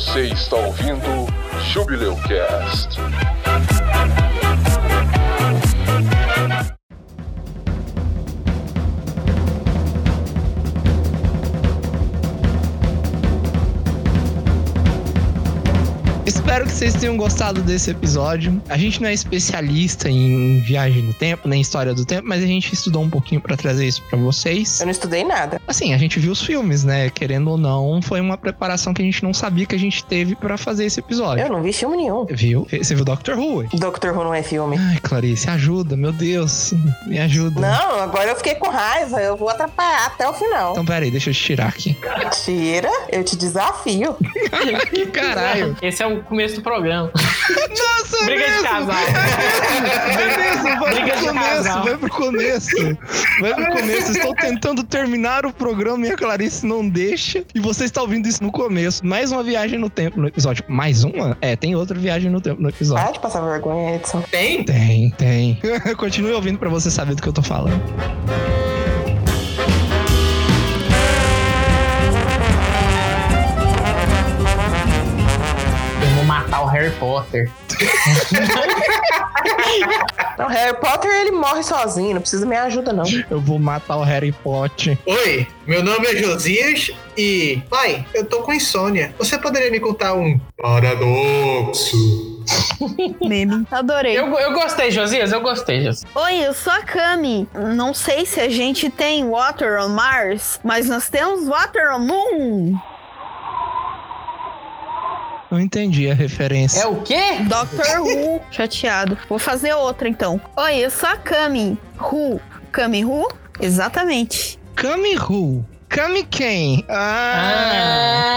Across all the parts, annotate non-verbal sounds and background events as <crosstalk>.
Você está ouvindo Jubileu Cast. Espero que vocês tenham gostado desse episódio. A gente não é especialista em viagem no tempo, nem história do tempo, mas a gente estudou um pouquinho pra trazer isso pra vocês. Eu não estudei nada. Assim, a gente viu os filmes, né? Querendo ou não, foi uma preparação que a gente não sabia que a gente teve pra fazer esse episódio. Eu não vi filme nenhum. Viu? Você viu Doctor Who? Doctor Who não é filme. Ai, Clarice, ajuda, meu Deus. Me ajuda. Não, agora eu fiquei com raiva. Eu vou atrapalhar até o final. Então, peraí, deixa eu te tirar aqui. Tira, eu te desafio. <laughs> que caralho. Esse é o começo do programa. Nossa, Briga de mesmo. casal. <laughs> É mesmo, vai Briga pro de começo, casal. vai pro começo. Vai pro começo. Estou tentando terminar o programa e a Clarice não deixa. E você está ouvindo isso no começo. Mais uma viagem no tempo no episódio. Mais uma? É, tem outra viagem no tempo no episódio. Para de passar vergonha, Edson. Tem? Tem, tem. <laughs> Continue ouvindo pra você saber do que eu tô falando. Harry Potter. <laughs> Não, Harry Potter, ele morre sozinho. Não precisa minha ajuda, não. Eu vou matar o Harry Potter. Oi, meu nome é Josias e. Pai, eu tô com insônia. Você poderia me contar um paradoxo? Meme. Adorei. Eu, eu gostei, Josias, eu gostei, Josias. Oi, eu sou a Kami. Não sei se a gente tem Water on Mars, mas nós temos Water on Moon. Não entendi a referência. É o quê? Doctor Who. <laughs> Chateado. Vou fazer outra então. Oi, eu sou a Kami. Who? Kami Who? Exatamente. Kami Who? Kami quem? Ah.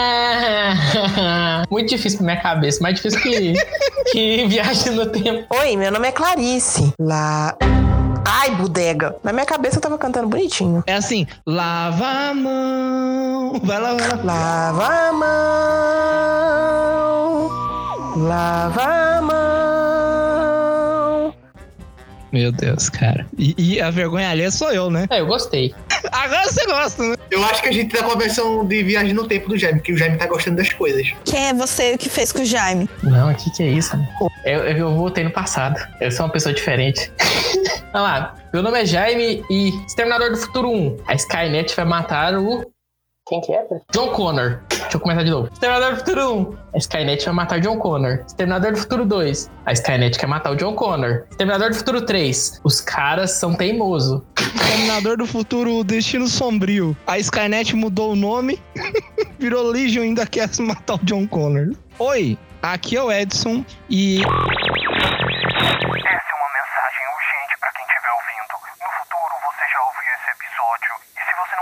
Ah, <laughs> muito difícil pra minha cabeça, mais difícil que, <laughs> que viagem no tempo. Oi, meu nome é Clarice. Lá. Ai, bodega. Na minha cabeça eu tava cantando bonitinho. É assim, lava a mão. Vai lá, vai lá. Lava a mão. Lava a mão. Meu Deus, cara. E, e a vergonha alheia sou eu, né? É, eu gostei. <laughs> Agora você gosta, né? Eu acho que a gente tá com a versão de viagem no tempo do Jaime, que o Jaime tá gostando das coisas. Quem é você que fez com o Jaime? Não, o que, que é isso? Eu, eu, eu voltei no passado. Eu sou uma pessoa diferente. <laughs> Olha lá. Meu nome é Jaime e Exterminador do Futuro 1. A Skynet vai matar o. Quem que é? John Connor. Deixa eu começar de novo. Exterminador do Futuro 1. A Skynet vai matar John Connor. Exterminador do Futuro 2. A Skynet quer matar o John Connor. Exterminador do Futuro 3. Os caras são teimosos. Exterminador do futuro, Destino Sombrio. A Skynet mudou o nome, <laughs> virou Legion e ainda quer matar o John Connor. Oi, aqui é o Edson e Essa é uma mensagem urgente para quem estiver ouvindo. No futuro você já ouviu esse episódio. E se você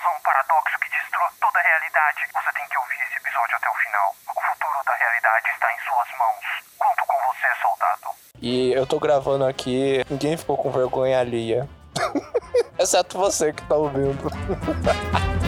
causar um paradoxo que destrua toda a realidade, você tem que ouvir esse episódio até o final. O futuro da realidade está em suas mãos. Conto com você, soldado. E eu tô gravando aqui, ninguém ficou com vergonha alheia. <laughs> Exceto você que tá ouvindo. <laughs>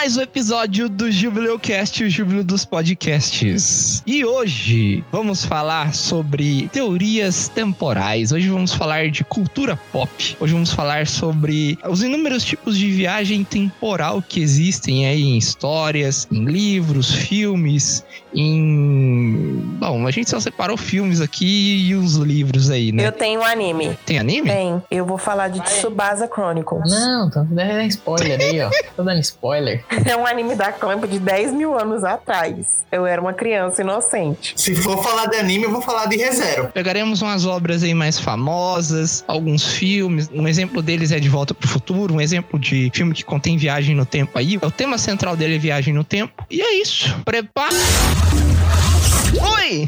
my um episódio do Jubileu Cast, o Júbilo dos Podcasts. E hoje vamos falar sobre teorias temporais. Hoje vamos falar de cultura pop. Hoje vamos falar sobre os inúmeros tipos de viagem temporal que existem aí em histórias, em livros, filmes, em. Bom, a gente só separou filmes aqui e os livros aí, né? Eu tenho anime. Tem anime? Tem. Eu vou falar de Tsubasa Chronicles. Não, tô dando spoiler aí, ó. Tô dando spoiler. <laughs> É um anime da Clamp de 10 mil anos atrás. Eu era uma criança inocente. Se for falar de anime, eu vou falar de ReZero. Pegaremos umas obras aí mais famosas, alguns filmes. Um exemplo deles é De Volta pro Futuro, um exemplo de filme que contém viagem no tempo aí. O tema central dele é viagem no tempo. E é isso. Prepara.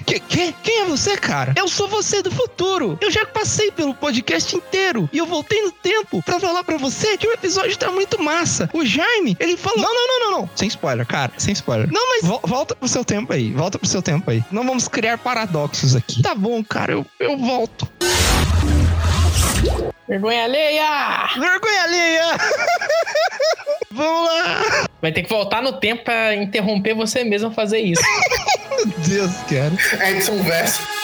Que, que, quem é você, cara? Eu sou você do futuro. Eu já passei pelo podcast inteiro e eu voltei no tempo pra falar pra você que o episódio tá muito massa. O Jaime, ele falou. Não, não, não, não, não. Sem spoiler, cara. Sem spoiler. Não, mas vo- volta pro seu tempo aí. Volta pro seu tempo aí. Não vamos criar paradoxos aqui. Tá bom, cara. Eu, eu volto. Vergonha alheia! Vergonha alheia! <laughs> Vamos lá! Vai ter que voltar no tempo pra interromper você mesmo a fazer isso. <laughs> Meu Deus, cara. Edson Verso.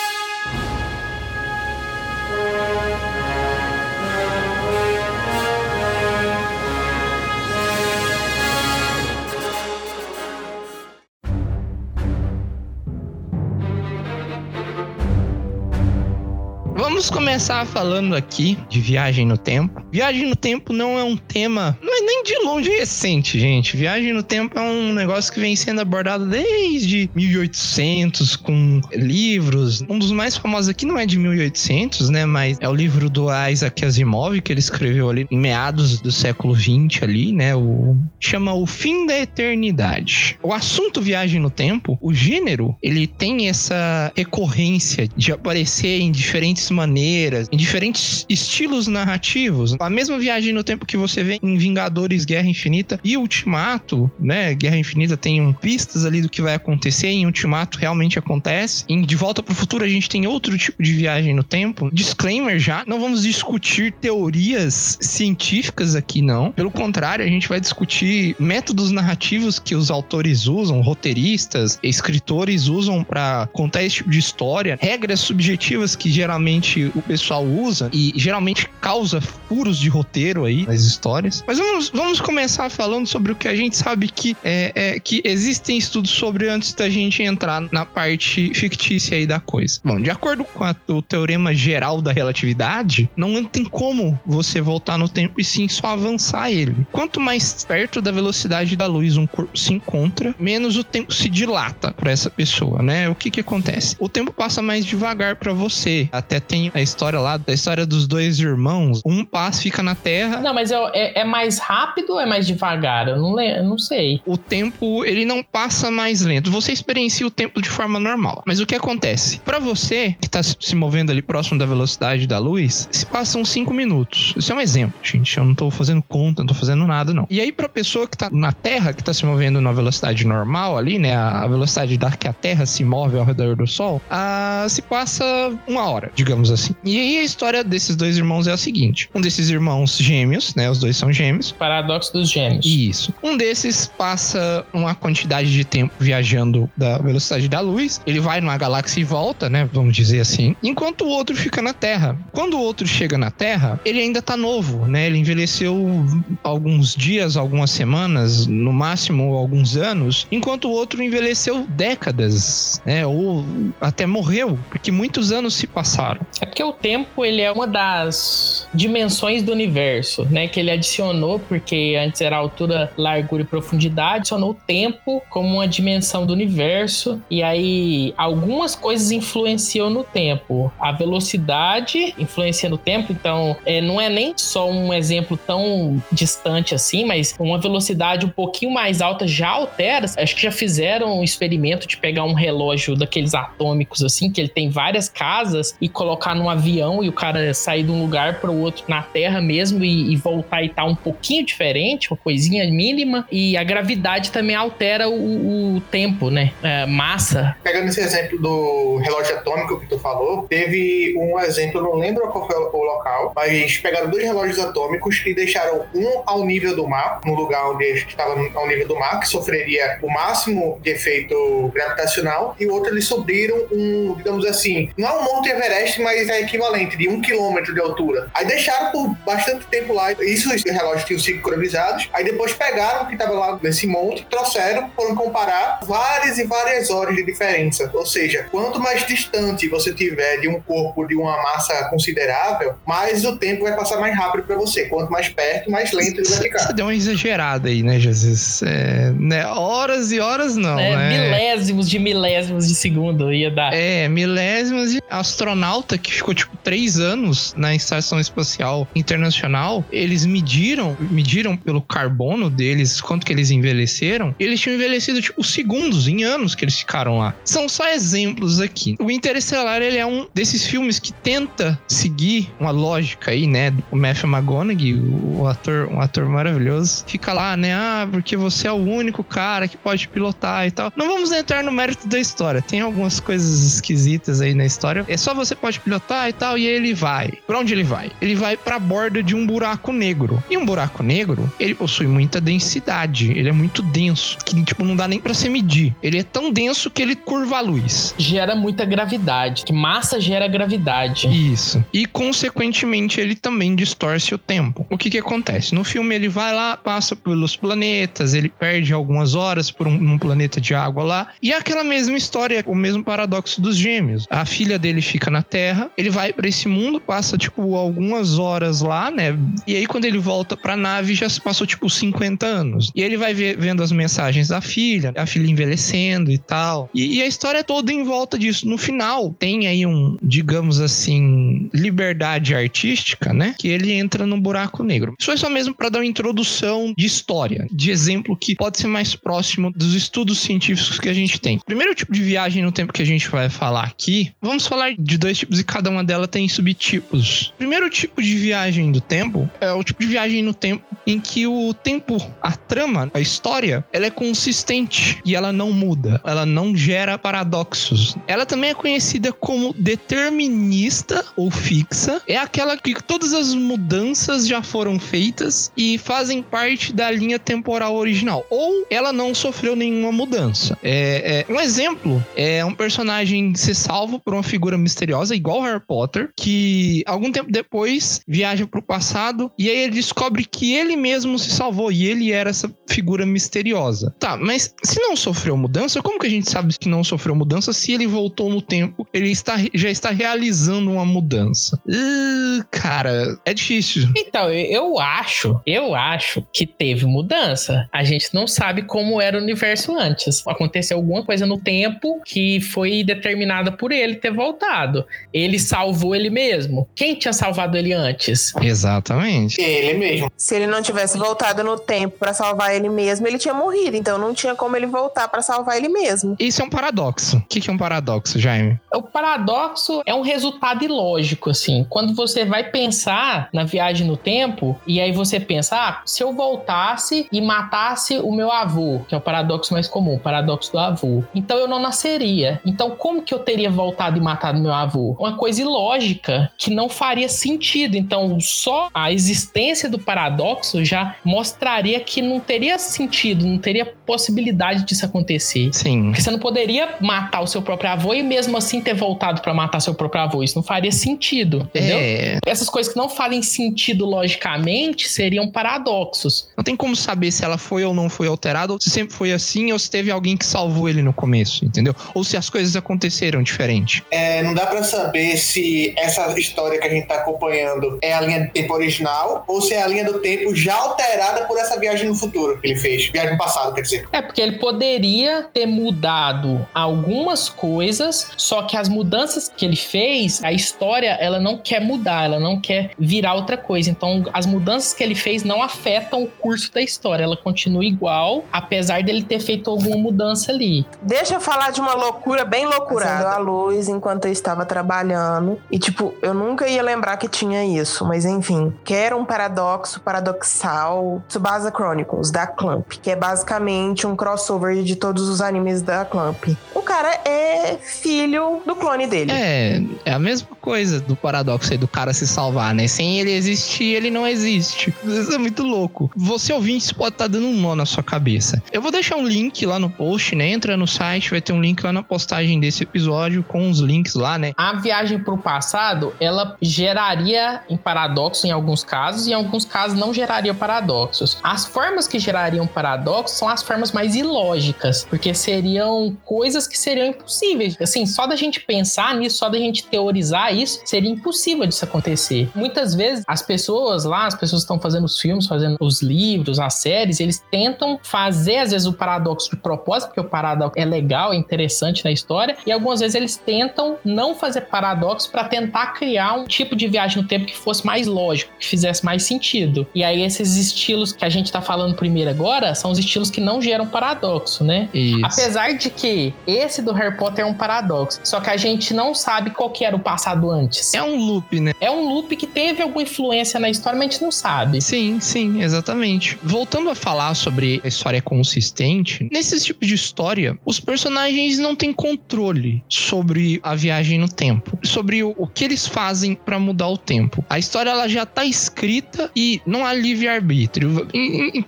Vamos começar falando aqui de viagem no tempo. Viagem no tempo não é um tema, não é nem de longe recente, gente. Viagem no tempo é um negócio que vem sendo abordado desde 1800 com livros. Um dos mais famosos aqui não é de 1800, né, mas é o livro do Isaac Asimov que ele escreveu ali em meados do século 20 ali, né, o chama O Fim da Eternidade. O assunto viagem no tempo, o gênero, ele tem essa recorrência de aparecer em diferentes maneiras, em diferentes estilos narrativos. A mesma viagem no tempo que você vê em Vingadores Guerra Infinita e Ultimato, né? Guerra Infinita tem um, pistas ali do que vai acontecer, em Ultimato realmente acontece. Em De Volta para o Futuro a gente tem outro tipo de viagem no tempo. Disclaimer já, não vamos discutir teorias científicas aqui não. Pelo contrário, a gente vai discutir métodos narrativos que os autores usam, roteiristas, escritores usam para contar esse tipo de história, regras subjetivas que geralmente o pessoal usa e geralmente causa furos de roteiro aí nas histórias. Mas vamos, vamos começar falando sobre o que a gente sabe que é, é que existem estudos sobre antes da gente entrar na parte fictícia aí da coisa. Bom, de acordo com a- o teorema geral da relatividade, não tem como você voltar no tempo e sim só avançar ele. Quanto mais perto da velocidade da luz um corpo se encontra, menos o tempo se dilata para essa pessoa, né? O que que acontece? O tempo passa mais devagar para você. Até tem a história lá, da história dos dois irmãos. Um passa, fica na Terra. Não, mas é, é- é mais rápido ou é mais devagar? Eu não, eu não sei. O tempo, ele não passa mais lento. Você experiencia o tempo de forma normal. Mas o que acontece? Para você, que tá se movendo ali próximo da velocidade da luz, se passam 5 minutos. Isso é um exemplo, gente. Eu não tô fazendo conta, não tô fazendo nada, não. E aí, pra pessoa que tá na Terra, que tá se movendo na velocidade normal ali, né? A velocidade da que a Terra se move ao redor do Sol, ah, se passa uma hora, digamos assim. E aí a história desses dois irmãos é a seguinte: um desses irmãos gêmeos, né? Os dois são gêmeos. Paradoxo dos gêmeos. Isso. Um desses passa uma quantidade de tempo viajando da velocidade da luz. Ele vai numa galáxia e volta, né? Vamos dizer assim. Enquanto o outro fica na Terra. Quando o outro chega na Terra, ele ainda tá novo, né? Ele envelheceu alguns dias, algumas semanas, no máximo alguns anos. Enquanto o outro envelheceu décadas, né? Ou até morreu, porque muitos anos se passaram. Porque o tempo, ele é uma das dimensões do universo, né? Que ele adicionou, porque antes era altura, largura e profundidade, adicionou o tempo como uma dimensão do universo. E aí, algumas coisas influenciam no tempo. A velocidade influencia no tempo, então é, não é nem só um exemplo tão distante assim, mas uma velocidade um pouquinho mais alta já altera. Acho que já fizeram um experimento de pegar um relógio daqueles atômicos assim, que ele tem várias casas e colocar num avião e o cara sair de um lugar para o outro na Terra mesmo e, e voltar e tá um pouquinho diferente, uma coisinha mínima. E a gravidade também altera o, o tempo, né? É, massa. Pegando esse exemplo do relógio atômico que tu falou, teve um exemplo, não lembro qual foi o local, mas pegaram dois relógios atômicos e deixaram um ao nível do mar, no lugar onde estava ao nível do mar, que sofreria o máximo de efeito gravitacional, e o outro eles subiram um, digamos assim, não é um Monte Everest, mas é equivalente, de um quilômetro de altura. Aí deixaram por bastante tempo lá, isso os relógios tinham sincronizados, aí depois pegaram o que estava lá nesse monte, trouxeram, foram comparar várias e várias horas de diferença. Ou seja, quanto mais distante você tiver de um corpo de uma massa considerável, mais o tempo vai passar mais rápido para você. Quanto mais perto, mais lento ele vai Você ficar. deu uma exagerada aí, né, Jesus? É, né, horas e horas não, É, né? Milésimos de milésimos de segundo ia dar. É, milésimos de astronauta que ficou tipo três anos na Estação Espacial Internacional, eles mediram, mediram pelo carbono deles, quanto que eles envelheceram, eles tinham envelhecido tipo segundos, em anos que eles ficaram lá. São só exemplos aqui. O Interestelar, ele é um desses filmes que tenta seguir uma lógica aí, né? O Matthew McConaughey, o ator, um ator maravilhoso, fica lá, né? Ah, porque você é o único cara que pode pilotar e tal. Não vamos entrar no mérito da história. Tem algumas coisas esquisitas aí na história. É só você pode pilotar e tal, e ele vai. Pra onde ele vai? Ele vai pra borda de um buraco negro. E um buraco negro, ele possui muita densidade. Ele é muito denso, que tipo não dá nem pra se medir. Ele é tão denso que ele curva a luz. Gera muita gravidade. Que massa gera gravidade. Isso. E consequentemente ele também distorce o tempo. O que que acontece? No filme ele vai lá, passa pelos planetas, ele perde algumas horas por um, um planeta de água lá. E é aquela mesma história, o mesmo paradoxo dos gêmeos. A filha dele fica na Terra, ele vai pra esse mundo, passa tipo algumas horas lá, né? E aí quando ele volta pra nave já se passou tipo 50 anos. E ele vai ver- vendo as mensagens da filha, a filha envelhecendo e tal. E, e a história é toda em volta disso. No final tem aí um, digamos assim, liberdade artística, né? Que ele entra no buraco negro. Isso é só mesmo para dar uma introdução de história, de exemplo que pode ser mais próximo dos estudos científicos que a gente tem. Primeiro tipo de viagem no tempo que a gente vai falar aqui, vamos falar de dois tipos e cada uma delas tem subtipos. Primeiro tipo de viagem do tempo é o tipo de viagem no tempo em que o tempo, a trama, a história, ela é consistente e ela não muda, ela não gera paradoxos. Ela também é conhecida como determinista ou fixa. É aquela que todas as mudanças já foram feitas e fazem parte da linha temporal original. Ou ela não sofreu nenhuma mudança. É, é- um exemplo é um personagem ser salvo por uma figura misteriosa, igual Harry Potter, que algum tempo depois viaja pro passado e aí ele descobre que ele mesmo se salvou e ele era essa figura misteriosa. Tá, mas se não sofreu mudança, como que a gente sabe que não sofreu mudança se ele voltou no tempo, ele está, já está realizando uma mudança? Uh, cara, é difícil. Então, eu- acho, eu acho que teve mudança. A gente não sabe como era o universo antes. Aconteceu alguma coisa no tempo que foi determinada por ele ter voltado. Ele salvou ele mesmo. Quem tinha salvado ele antes? Exatamente. Ele mesmo. Se ele não tivesse voltado no tempo pra salvar ele mesmo, ele tinha morrido. Então não tinha como ele voltar pra salvar ele mesmo. Isso é um paradoxo. O que, que é um paradoxo, Jaime? O paradoxo é um resultado ilógico, assim. Quando você vai pensar na viagem no tempo, e aí você pensa, ah, se eu voltasse e matasse o meu avô, que é o paradoxo mais comum, o paradoxo do avô, então eu não nasceria. Então, como que eu teria voltado e matado meu avô? Uma coisa ilógica que não faria sentido. Então, só a existência do paradoxo já mostraria que não teria sentido, não teria possibilidade disso acontecer. Sim. Porque você não poderia matar o seu próprio avô e mesmo assim ter voltado pra matar seu próprio avô. Isso não faria sentido, entendeu? É, Essas coisas que não fazem sentido logicamente seriam paradoxos. não tem como saber se ela foi ou não foi alterada, ou se sempre foi assim, ou se teve alguém que salvou ele no começo, entendeu? Ou se as coisas aconteceram diferente. É, não dá pra saber se essa história que a gente tá acompanhando é a linha do tempo original ou se é a linha do tempo já alterada por essa viagem no futuro que ele fez. Viagem no passado, quer dizer. É porque ele poderia ter mudado algumas coisas, só que as mudanças que ele fez, a história, ela não quer mudar, ela não quer virar outra coisa. Então, as mudanças que ele fez não afetam o curso da história, ela continua igual, apesar dele ter feito alguma mudança ali. Deixa eu falar de uma loucura bem loucurada. Acendeu a luz enquanto eu estava trabalhando. E, tipo, eu nunca ia lembrar que tinha isso. Mas, enfim. Que era um paradoxo paradoxal Tsubasa Chronicles, da Clamp. Que é basicamente um crossover de todos os animes da Clamp. O cara é filho do clone dele. É, é a mesma coisa do paradoxo aí do cara se salvar, né? Sem ele existir, ele não existe. Isso é muito louco. Você ouvinte, isso pode estar dando um nó na sua cabeça. Eu vou deixar um link lá no post, né? Entra no site, vai ter um link lá na postagem desse episódio com os links lá, né? A viagem para o passado, ela geraria em paradoxo em alguns casos, e em alguns casos não geraria paradoxos. As formas que gerariam paradoxos são as formas mais ilógicas, porque seriam coisas que seriam impossíveis. Assim, só da gente pensar nisso, só da gente teorizar isso, seria impossível disso acontecer. Muitas vezes as pessoas lá, as pessoas estão fazendo os filmes, fazendo os livros, as séries, eles tentam fazer às vezes o paradoxo de propósito, porque o paradoxo é legal, é interessante na história, e algumas vezes eles tentam não fazer paradoxo para tentar criar um tipo de viagem no tempo que fosse mais lógico, que fizesse mais sentido. E aí esses estilos que a gente tá falando primeiro agora são os estilos que não geram paradoxo, né? Isso. Apesar de que esse do Harry Potter é um paradoxo, só que a gente não sabe qual que era o passado antes. É um loop, né? É um loop que teve alguma influência na história, mas a gente não sabe. Sim, sim, exatamente. Voltando a falar sobre a história consistente, nesses tipos de história, os personagens não têm controle sobre a viagem no tempo, sobre o, o que eles fazem para mudar o tempo. A história ela já tá escrita e não há livre-arbítrio,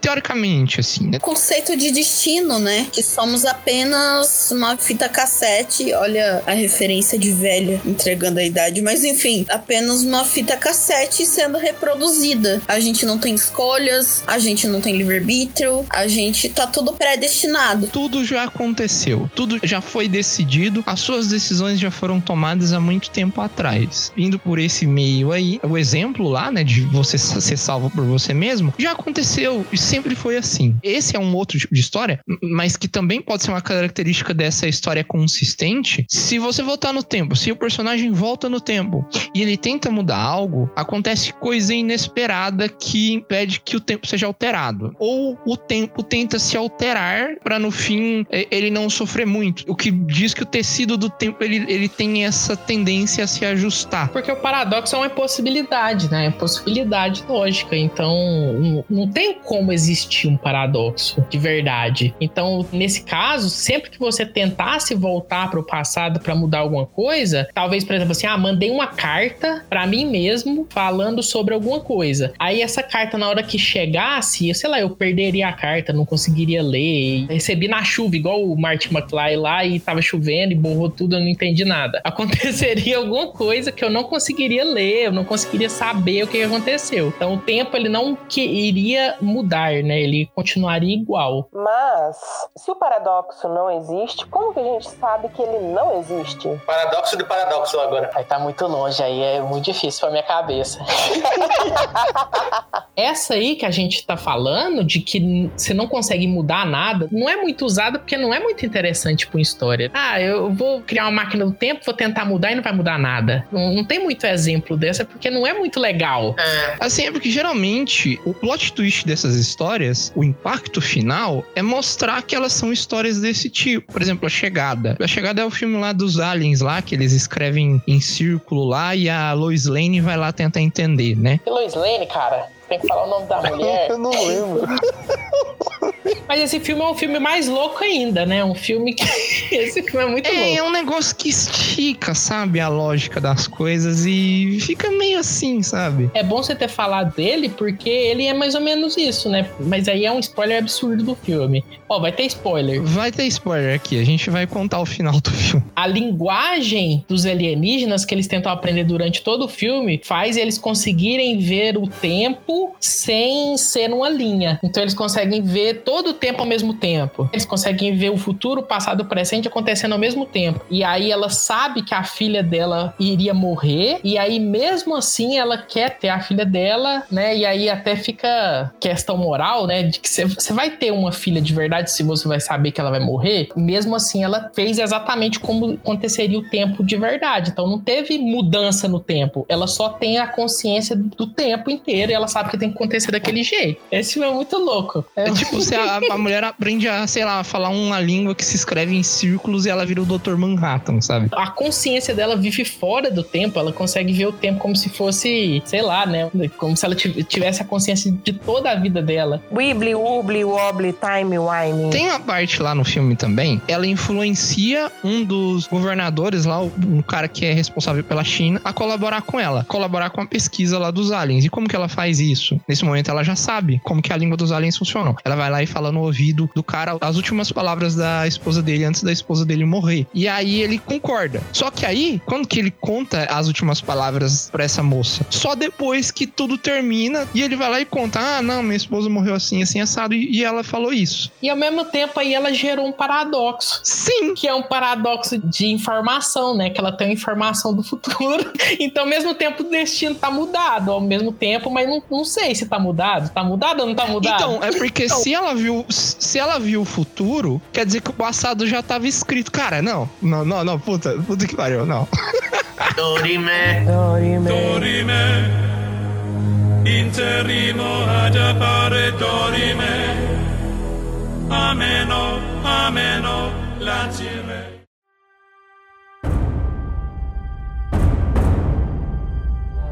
teoricamente, assim, né? Conceito de destino, né? Que somos apenas uma fita cassete. Olha a referência de velha entregando a idade, mas enfim, apenas uma fita cassete sendo reproduzida. A gente não tem escolhas, a gente não tem livre-arbítrio, a gente tá tudo predestinado. Tudo já aconteceu, tudo já foi decidido, as suas decisões já foram tomadas há muito tempo atrás. Indo por esse meio aí, o exemplo lá, né, de você ser salvo por você mesmo, já aconteceu e sempre foi assim. Esse é um outro tipo de história, mas que também pode ser uma característica dessa história consistente. Se você voltar no tempo, se o personagem volta no tempo e ele tenta mudar algo, acontece coisa inesperada que impede que o tempo seja alterado. Ou o tempo tenta se alterar para no fim ele não sofrer muito. O que diz que o tecido do tempo ele, ele tem essa tendência a se ajustar. Porque o paradoxo é uma impossibilidade, né? É possibilidade lógica. Então, não, tem como existir um paradoxo de verdade. Então, nesse caso, sempre que você tentasse voltar para o passado para mudar alguma coisa, talvez, por exemplo, assim, ah, mandei uma carta para mim mesmo falando sobre alguma coisa. Aí essa carta, na hora que chegasse, sei lá, eu perderia a carta, não conseguiria ler. Recebi na chuva, igual o Martin McFly lá, e tava chovendo e borrou tudo, eu não entendi nada. <laughs> Aconteceria alguma coisa que eu não conseguiria ler, eu não conseguiria saber o que aconteceu. Então o tempo ele não que iria mudar, né? Ele continuaria igual. Mas, se o paradoxo não existe, como que a gente sabe que ele não existe? Paradoxo de paradoxo agora. Aí tá muito longe, aí é muito difícil pra minha cabeça. <laughs> Essa aí que a gente tá falando, de que você não consegue mudar nada, não é muito usada porque não é muito interessante pra uma história. Ah, eu vou criar uma máquina do tempo, vou tentar mudar e não vai mudar nada. Não, não tem muito exemplo dessa porque não é muito legal. Assim, é porque geralmente o plot twist dessas histórias, o impacto final, é mostrar que elas são histórias desse tipo. Por exemplo, A Chegada. A Chegada é o filme lá dos aliens lá, que eles escrevem em círculo lá e a Lois Lane vai lá tentar entender, né? E Lois Lane, cara, tem que falar o nome da mulher. <laughs> Eu não lembro. Mas esse filme é um filme mais louco ainda, né? Um filme que. <laughs> esse filme é muito É, louco. é um negócio que estica, sabe, a lógica das coisas e fica meio assim, sabe? É bom você ter falado dele, porque ele é mais ou menos isso, né? Mas aí é um spoiler absurdo do filme. Ó, vai ter spoiler. Vai ter spoiler aqui, a gente vai contar o final do filme. A linguagem dos alienígenas que eles tentam aprender durante todo o filme faz eles conseguirem ver o tempo sem ser uma linha. Então eles conseguem ver todo o tempo ao mesmo tempo. Eles conseguem ver o futuro, o passado o presente acontecendo ao mesmo tempo. E aí ela sabe que a filha dela iria morrer. E aí, mesmo assim, ela quer ter a filha dela, né? E aí até fica questão moral, né? De que você- você vai ter uma filha de verdade se você vai saber que ela vai morrer. Mesmo assim, ela fez exatamente como aconteceria o tempo de verdade. Então não teve mudança no tempo. Ela só tem a consciência do tempo inteiro e ela sabe que tem que acontecer daquele jeito. Esse filme é muito louco. É É tipo, se a, a mulher aprende a, sei lá, falar uma língua que se escreve em círculos e ela vira o Dr. Manhattan, sabe? a consciência dela vive fora do tempo, ela consegue ver o tempo como se fosse, sei lá, né? Como se ela tiv- tivesse a consciência de toda a vida dela. Wibbly, wobbly, wobbly, time, wine. Tem uma parte lá no filme também, ela influencia um dos governadores lá, um cara que é responsável pela China, a colaborar com ela, colaborar com a pesquisa lá dos aliens. E como que ela faz isso? Nesse momento ela já sabe como que a língua dos aliens funciona. Ela vai lá e fala no ouvido do cara as últimas palavras da esposa dele antes da esposa dele morrer. E aí ele concorda. Só que aí, quando que ele conta as últimas palavras pra essa moça? Só depois que tudo termina e ele vai lá e conta: Ah, não, minha esposa morreu assim, assim, assado. E e ela falou isso. E ao mesmo tempo aí ela gerou um paradoxo. Sim. Que é um paradoxo de informação, né? Que ela tem informação do futuro. <laughs> Então, ao mesmo tempo, o destino tá mudado. Ao mesmo tempo, mas não, não sei se tá mudado. Tá mudado ou não tá mudado? Então, é porque se ela viu se ela viu o futuro, quer dizer que o passado já tava escrito. Cara, não. Não, não, não. Puta, puta que pariu, não. Dorime. Dorime, interrimo ad appare dorime, ameno, ameno.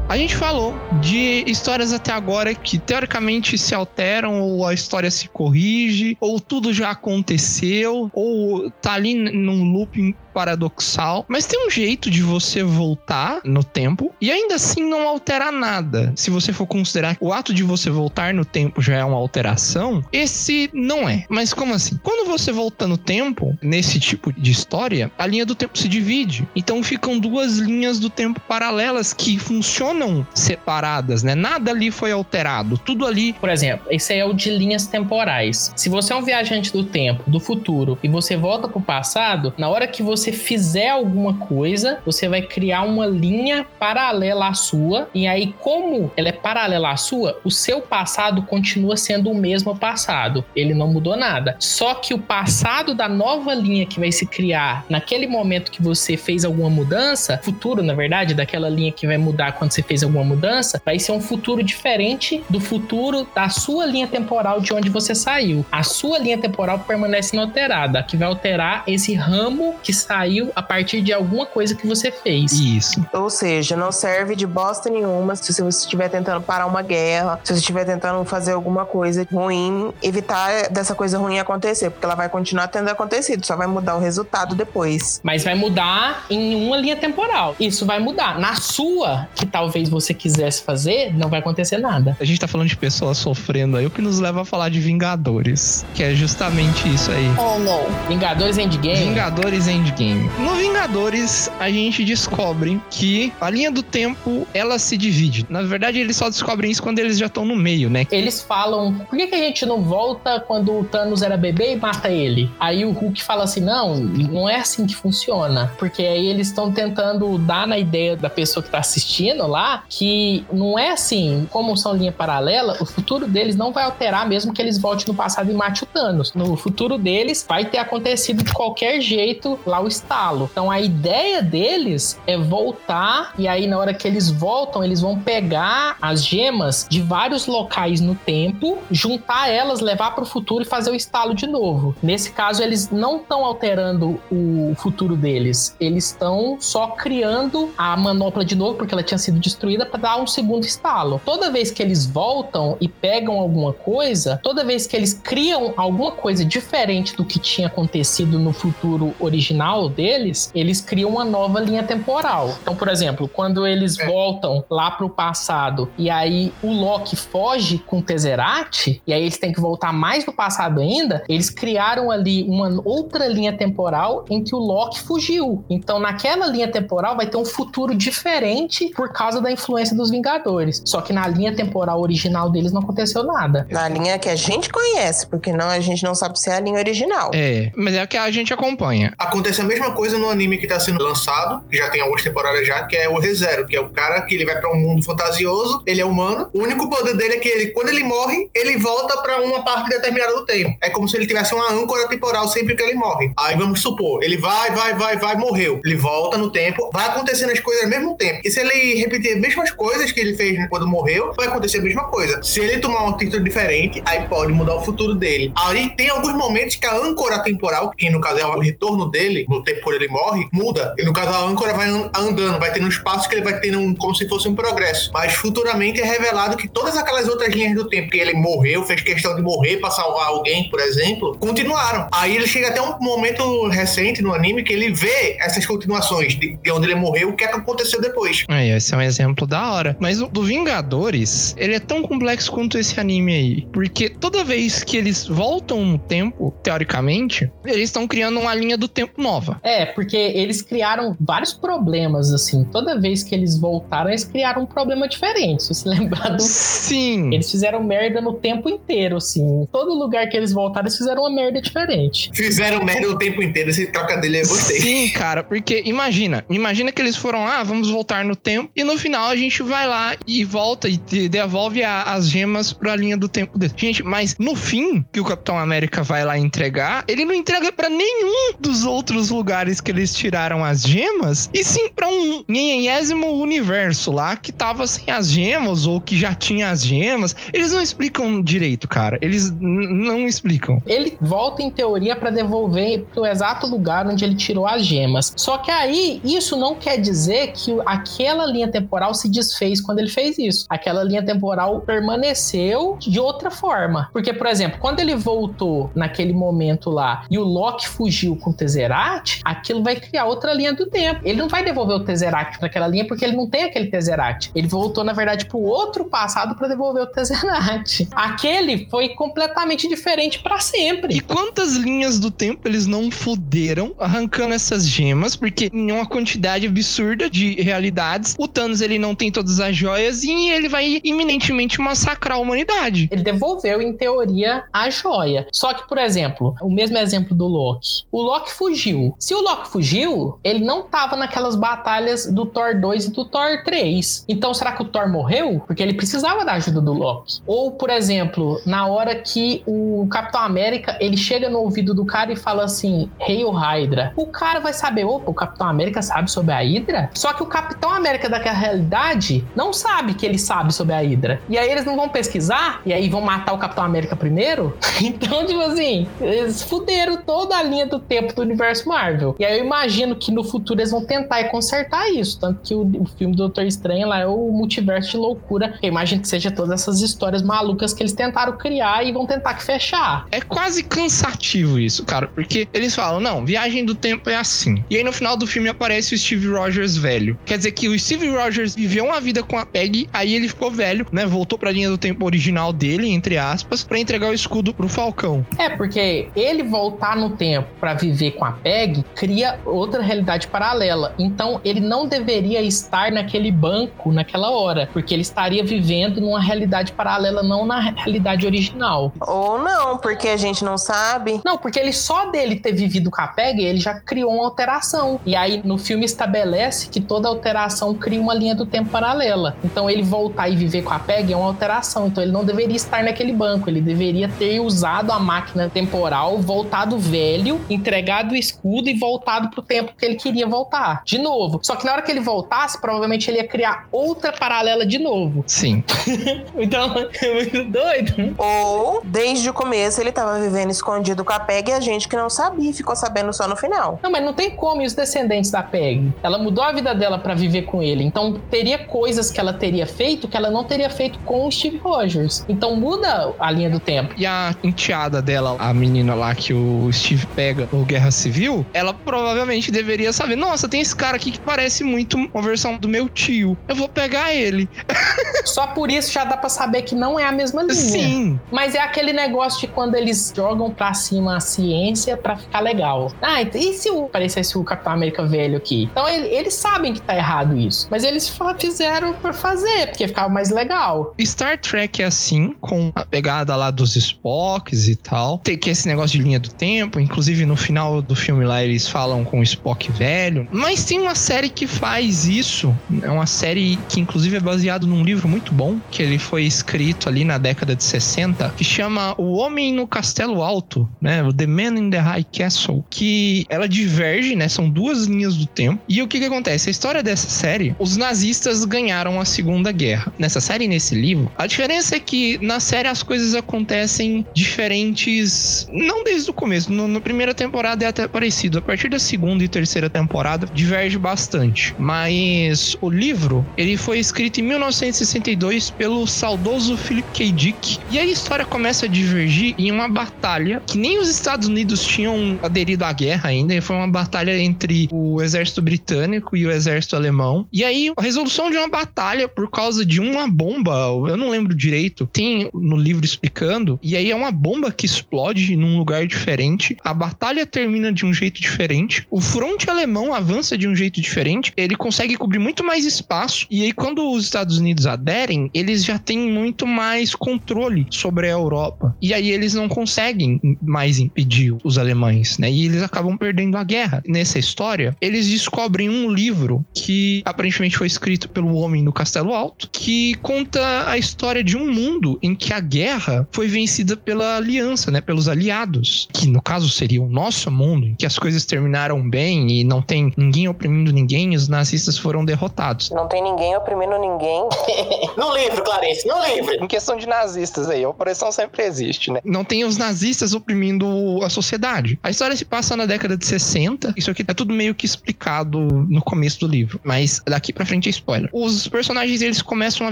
A gente falou de histórias até agora que teoricamente se alteram, ou a história se corrige, ou tudo já aconteceu, ou tá ali num looping paradoxal. Mas tem um jeito de você voltar no tempo e ainda assim não alterar nada. Se você for considerar que o ato de você voltar no tempo já é uma alteração, esse não é. Mas como assim? Quando você volta no tempo, nesse tipo de história, a linha do tempo se divide. Então ficam duas linhas do tempo paralelas que funcionam separadas, né? Nada ali foi alterado. Tudo ali Por exemplo, esse aí é o de linhas temporais. Se você é um viajante do tempo, do futuro, e você volta pro passado, na hora que você fizer alguma coisa, você vai criar uma linha paralela à sua, e aí, como ela é paralela à sua, o seu passado continua sendo o mesmo passado. Ele não mudou nada. Só que o passado da nova linha que vai se criar naquele momento que você fez alguma mudança, futuro, na verdade, daquela linha que vai mudar quando você fez alguma mudança, vai ser um futuro diferente do futuro da sua linha temporal de onde você saiu. A sua linha temporal permanece inalterada. Que vai alterar esse ramo que saiu a partir de alguma coisa que você fez. isso. Ou seja, não serve de bosta nenhuma se você estiver tentando parar uma guerra, se você estiver tentando fazer alguma coisa ruim, evitar dessa coisa ruim acontecer, porque ela vai continuar tendo acontecido, só vai mudar o resultado depois. Mas vai mudar em uma linha temporal. Isso vai mudar. Na sua, que talvez você quisesse fazer, não vai acontecer nada. A gente tá falando de pessoas sofrendo aí, o que nos leva a falar de Vingadores, que é justamente isso aí. Oh, não. Vingadores Endgame. Vingadores Endgame. No Vingadores, a gente descobre que a linha do tempo, ela se divide. Na verdade, eles só descobrem isso quando eles já estão no meio, né? Eles falam, por que, que a gente não volta quando o Thanos era bebê e mata ele? Aí o Hulk fala assim, não, não é assim que funciona. Porque aí eles estão tentando dar na ideia da pessoa que tá assistindo lá que não é assim, como são linha paralela, o futuro deles não vai alterar mesmo que eles voltem no passado e mate o Thanos. No futuro deles vai ter acontecido de qualquer jeito lá o estalo. Então a ideia deles é voltar e aí na hora que eles voltam, eles vão pegar as gemas de vários locais no tempo, juntar elas, levar para o futuro e fazer o estalo de novo. Nesse caso, eles não estão alterando o futuro deles, eles estão só criando a manopla de novo porque ela tinha sido destruída para dar um segundo estalo. Toda vez que eles voltam e pegam alguma coisa, toda vez que eles criam alguma coisa diferente do que tinha acontecido no futuro original deles, eles criam uma nova linha temporal. Então, por exemplo, quando eles voltam lá pro passado e aí o Loki foge com o Tesseract, e aí eles têm que voltar mais no passado ainda, eles criaram ali uma outra linha temporal em que o Loki fugiu. Então, naquela linha temporal vai ter um futuro diferente por causa da influência dos Vingadores. Só que na linha temporal original deles não aconteceu nada. Na linha que a gente conhece, porque não a gente não sabe se é a linha original. É, mas é o que a gente acompanha. Acontece a mesma coisa no anime que tá sendo lançado, que já tem algumas temporadas já, que é o ReZero, que é o cara que ele vai pra um mundo fantasioso, ele é humano. O único poder dele é que ele, quando ele morre, ele volta pra uma parte determinada do tempo. É como se ele tivesse uma âncora temporal sempre que ele morre. Aí vamos supor, ele vai, vai, vai, vai, morreu. Ele volta no tempo, vai acontecendo as coisas ao mesmo tempo. E se ele repetir as mesmas coisas que ele fez quando morreu, vai acontecer a mesma coisa. Se ele tomar uma atitude diferente, aí pode mudar o futuro dele. Aí tem alguns momentos que a âncora temporal, que no caso é o retorno dele, no tempo quando ele morre, muda. E no caso a âncora vai an- andando, vai tendo um espaço que ele vai tendo um, como se fosse um progresso. Mas futuramente é revelado que todas aquelas outras linhas do tempo que ele morreu, fez questão de morrer pra salvar alguém, por exemplo, continuaram. Aí ele chega até um momento recente no anime que ele vê essas continuações de, de onde ele morreu, o que é que aconteceu depois. Aí, esse é um exemplo exemplo da hora. Mas o do Vingadores, ele é tão complexo quanto esse anime aí. Porque toda vez que eles voltam no tempo, teoricamente, eles estão criando uma linha do tempo nova. É, porque eles criaram vários problemas, assim. Toda vez que eles voltaram, eles criaram um problema diferente. Se você <laughs> lembrar do. Sim. Eles fizeram merda no tempo inteiro, assim. Todo lugar que eles voltaram, eles fizeram uma merda diferente. Fizeram merda o tempo inteiro, esse trocadilho eu gostei. Sim, cara, porque imagina, imagina que eles foram lá, vamos voltar no tempo, e no final a gente vai lá e volta e devolve a- as gemas pra linha do tempo dele. Gente, mas no fim, que o Capitão América vai lá entregar, ele não entrega pra nenhum dos outros lugares que eles tiraram as gemas, e sim pra um nhenhenhésimo universo lá que tava sem as gemas ou que já tinha as gemas. Eles não explicam direito, cara. Eles não explicam. Ele volta, em teoria, pra devolver pro exato lugar onde ele tirou as gemas. Só que aí, isso não quer dizer que aquela linha temporal se desfez quando ele fez isso. Aquela linha temporal permaneceu de outra forma. Porque, por exemplo, quando ele voltou naquele momento lá e o Loki fugiu com o Tesseract, aquilo vai criar outra linha do tempo. Ele não vai devolver o Tesseract naquela linha porque ele não tem aquele Tesseract. Ele voltou, na verdade, pro outro passado pra devolver o Tesseract. <laughs> Aquele foi completamente diferente pra sempre. E quantas linhas do tempo eles não fuderam arrancando essas gemas? Porque em uma quantidade absurda de realidades, o Thanos ele não tem todas as joias e ele vai iminentemente massacrar a humanidade. Ele devolveu, em teoria, a joia. Só que, por exemplo, o mesmo exemplo do Loki. O Loki fugiu. Se o Loki fugiu, ele não tava naquelas batalhas do Thor 2 e do Thor 3. Então, será que o Thor morreu? Porque ele precisava da ajuda do Loki. Ou, por exemplo, na hora que o Capitão América, ele chega no ouvido do cara e fala assim, Hail Hydra. O cara vai saber, opa, o Capitão América sabe sobre a Hydra? Só que o Capitão América daquela realidade não sabe que ele sabe sobre a Hydra. E aí eles não vão pesquisar, e aí vão matar o Capitão América primeiro? <laughs> Então, tipo assim, eles fuderam toda a linha do tempo do universo Marvel. E aí eu imagino que no futuro eles vão tentar consertar isso. Tanto que o, o filme do Doutor Estranho lá é o multiverso de loucura. Eu imagino que seja todas essas histórias malucas que eles tentaram criar e vão tentar que fechar. É quase cansativo isso, cara, porque eles falam, não, viagem do tempo é assim. E aí no final do filme aparece o Steve Rogers velho. Quer dizer que o Steve Rogers viveu uma vida com a Peg, aí ele ficou velho, né? Voltou pra linha do tempo original dele, entre aspas, pra entregar o escudo pro Falcão. É, porque ele voltar no tempo pra viver com a Peg cria outra realidade paralela. Então ele não deveria estar naquele banco naquela hora, porque ele estaria vivendo numa realidade paralela, não na realidade original. Ou não, porque a gente não sabe. Não, porque ele só dele ter vivido com a Peg, ele já criou uma alteração. E aí no filme estabelece que toda alteração cria uma linha do tempo paralela. Então ele voltar e viver com a Peg é uma alteração. Então ele não deveria estar naquele banco, ele deveria ter usado a máquina temporal, voltado velho, entregado o escudo e voltado pro tempo que ele queria voltar. De novo. Só que na hora que ele voltasse, provavelmente ele ia criar outra paralela de novo. Sim. <laughs> Então, é muito doido. Ou, desde o começo, ele tava vivendo escondido com a Peg e a gente que não sabia, ficou sabendo só no final. Não, mas não tem como e os descendentes da Peg. Ela mudou a vida dela pra viver com ele. Então teria coisas que ela teria feito que ela não teria feito com o Steve Rogers. Então muda a linha do tempo. E a enteada dela, a menina lá que o Steve pega no Guerra Civil, ela provavelmente deveria saber: nossa, tem esse cara aqui que parece muito uma versão do meu tio. Eu vou pegar ele. <laughs> Só por isso já dá pra saber que não é a mesma linha. Sim. Mas é aquele negócio de quando eles jogam pra cima a ciência pra ficar legal. Ah, e se o, parecesse o Capitão América velho aqui? Então ele- eles sabem que tá errado isso. Mas eles fizeram por fazer, porque ficava mais legal. Star Trek é assim, com a pegada lá dos Spocks e tal. Tem que esse negócio de linha do tempo. Inclusive, no final do filme lá, eles falam com o Spock velho. Mas tem uma série que faz isso. É uma série que, inclusive, é baseado num livro muito bom, que ele foi escrito ali na década de 60, que chama O Homem no Castelo Alto, né? O The Man in the High Castle. Que ela diverge, né? São duas linhas do tempo. E o que que acontece? A história dessa série, os nazistas ganharam a Segunda Guerra. Nessa série e nesse livro, a diferença é que na série as coisas acontecem diferentes, não desde o começo. No, na primeira temporada é até parecido. A partir da segunda e terceira temporada diverge bastante. Mas o livro, ele foi escrito em 1962 pelo saudoso Philip K. Dick. E a história começa a divergir em uma batalha que nem os Estados Unidos tinham aderido à guerra ainda. Foi uma batalha entre o exército britânico e o exército alemão. E aí, resolução de uma batalha por causa de uma bomba. Eu não lembro direito. Tem no livro explicando. E aí é uma bomba que explode num lugar diferente. A batalha termina de um jeito diferente. O fronte alemão avança de um jeito diferente. Ele consegue cobrir muito mais espaço. E aí, quando os Estados Unidos aderem, eles já têm muito mais controle sobre a Europa. E aí eles não conseguem mais impedir os alemães, né? E eles acabam perdendo a guerra. Nessa história, eles descobrem um livro que aparentemente foi escrito pelo homem no Castelo Alto, que conta a história de um mundo em que a guerra foi vencida pela aliança, né? Pelos aliados, que no caso seria o nosso mundo, em que as coisas terminaram bem e não tem ninguém oprimindo ninguém, e os nazistas foram derrotados. Não tem ninguém oprimindo ninguém. <laughs> No livro, Clarice, no livro. Em questão de nazistas aí, a opressão sempre existe, né? Não tem os nazistas oprimindo a sociedade. A história se passa na década de 60. Isso aqui é tudo meio que explicado no começo do livro, mas daqui pra frente é spoiler. Os personagens eles começam a